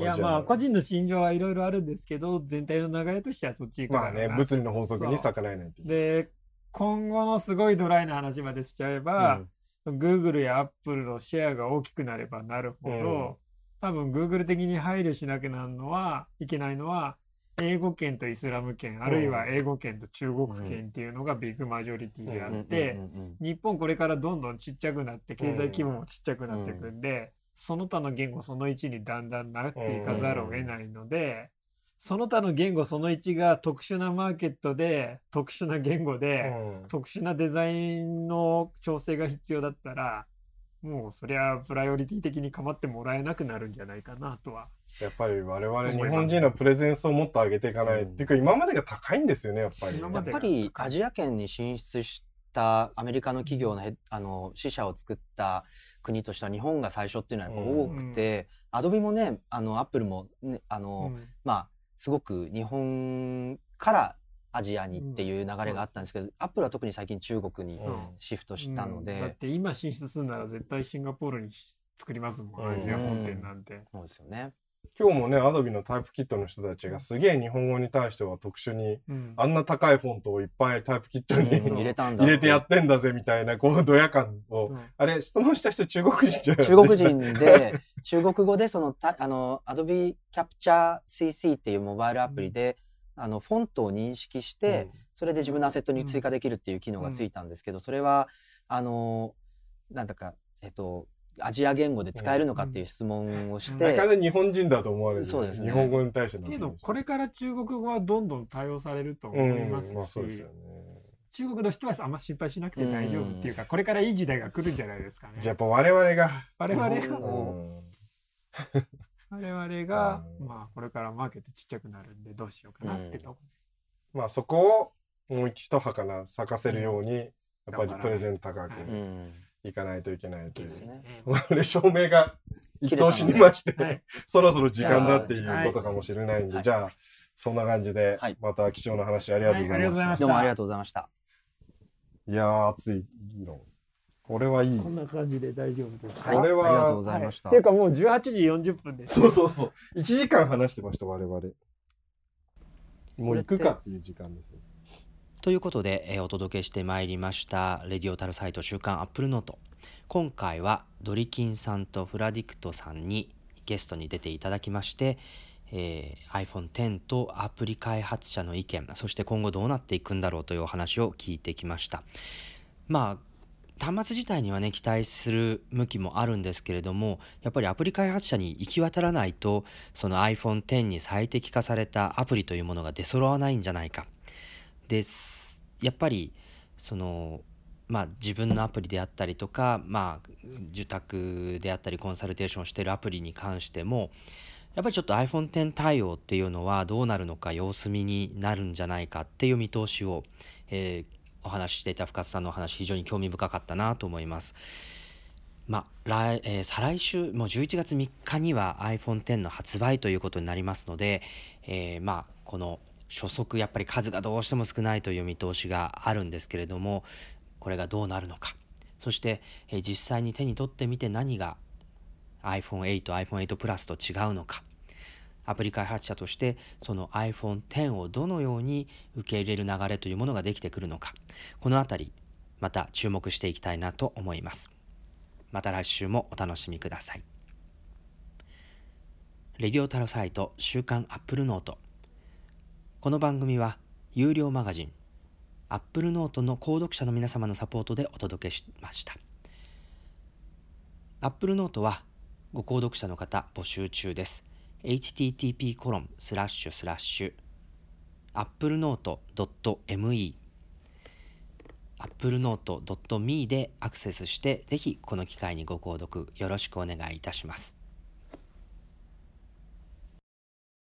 いや、まあ、個人の心情はいろいろあるんですけど、全体の流れとしてはそっち行くまあね、な物理の法則に逆らえないという。で、今後のすごいドライな話までしちゃえば、Google や Apple のシェアが大きくなればなるほど、うん。多分 Google 的に配慮しなきゃなんのはいけないのは英語圏とイスラム圏あるいは英語圏と中国圏っていうのがビッグマジョリティであうん。って、うん。うん。うん。日本これからどんどんちっちゃくなって経済規模もちっちゃくなっていくんで、その他の言語その1にだんだんなっていかざるを得ないので、その他の言語その1が特殊なマーケットで特殊な言語で、うん特殊なデザインの調整が必要だったらもうそりゃプライオリティ的に構ってもらえなくなるんじゃないかなとは。やっぱり我々日本人のプレゼンスをもっと上げていかない。うんっていうか、今までが高いんですよね、やっぱり。やっぱりアジア圏に進出したアメリカの企業のヘあの支社を作った国としては日本が最初っていうのはやっぱ多くて、アドビもねあのアップルも、ね、あの、うん。まあすごく日本からアジアにっていう流れがあったんですけど、アップルは特に最近中国にシフトしたので、うん。だって今進出するなら絶対シンガポールに作りますもん、うん。アジア本店なんて。そうですよね。今日もね、アドビのタイプキットの人たちがすげえ日本語に対しては特殊に、うん。あんな高いフォントをいっぱいタイプキットにうん。入れたんだ入れてやってんだぜみたいな、こう、ドヤ感を。そうあれ、質問した人中国人じゃない？中国人で中国語でそのたあの Adobe Capture CC っていうモバイルアプリで、あのフォントを認識して、それで自分のアセットに追加できるっていう機能がついたんですけど、それはあのなんだかえっとアジア言語で使えるのかっていう質問をしうん。て、中で日本人だと思われる。そうですね。日本語に対しての。けどこれから中国語はどんどん対応されるとうん、思いますし、まあそうですよね。中国の人はあんま心配しなくて大丈夫っていうか、これからいい時代が来るんじゃないですかね。じゃあやっぱ我々が。我々が。うん。我々が、うん。まあこれからマーケットちっちゃくなるんでどうしようかなってとこ、まあそこをもう一花から咲かせるように、やっぱりプレゼン高くううんいかないといけないという。ですね 照明が一等死にまして、えはい そろそろ時間だっていうことかもしれないんで、はいじゃあ、そんな感じではい、また貴重な話ありがとうございました。はいありがとうございましたどうもありがとうございました。いやー、熱い議論。これはいい。こんな感じで大丈夫ですか、はい、これはありがとうございました。っていうかもう18時40分です。そうそうそう。1時間話してました、我々。もう行くかっていう時間ですよ。ということで、えーお届けしてまいりましたレディオタルサイト週刊アップルノート。今回はドリキンさんとフラディクトさんにゲストに出ていただきまして、えー iPhone X とアプリ開発者の意見そして今後どうなっていくんだろうというお話を聞いてきました。まあ端末自体にはね期待する向きもあるんですけれどもやっぱりアプリ開発者に行き渡らないとその iPhone X に最適化されたアプリというものが出揃わないんじゃないか。ですやっぱりそのまあ、自分のアプリであったりとか、まあ、受託であったりコンサルテーションしてるアプリに関してもやっぱりちょっと iPhone10 対応っていうのはどうなるのか様子見になるんじゃないかっていう見通しを、えーお話ししていた深津さんのお話非常に興味深かったなと思います。まあ来えー再来週もう11月3日には iPhone10 の発売ということになりますので、えーまあこの初速やっぱり数がどうしても少ないという見通しがあるんですけれどもこれがどうなるのか。そして、実際に手に取ってみて何が iPhone8、iPhone8 プラスと違うのか。アプリ開発者としてその iPhone10 をどのように受け入れる流れというものができてくるのか。このあたりまた注目していきたいなと思います。また来週もお楽しみください。レディオタロサイト週刊アップルノート。この番組は有料マガジンアップルノートの購読者の皆様のサポートでお届けしました。アップルノートはご購読者の方募集中です。http コロンスラッシュスラッシュ applenote.me applenote.me でアクセスしてぜひこの機会にご購読よろしくお願いいたします。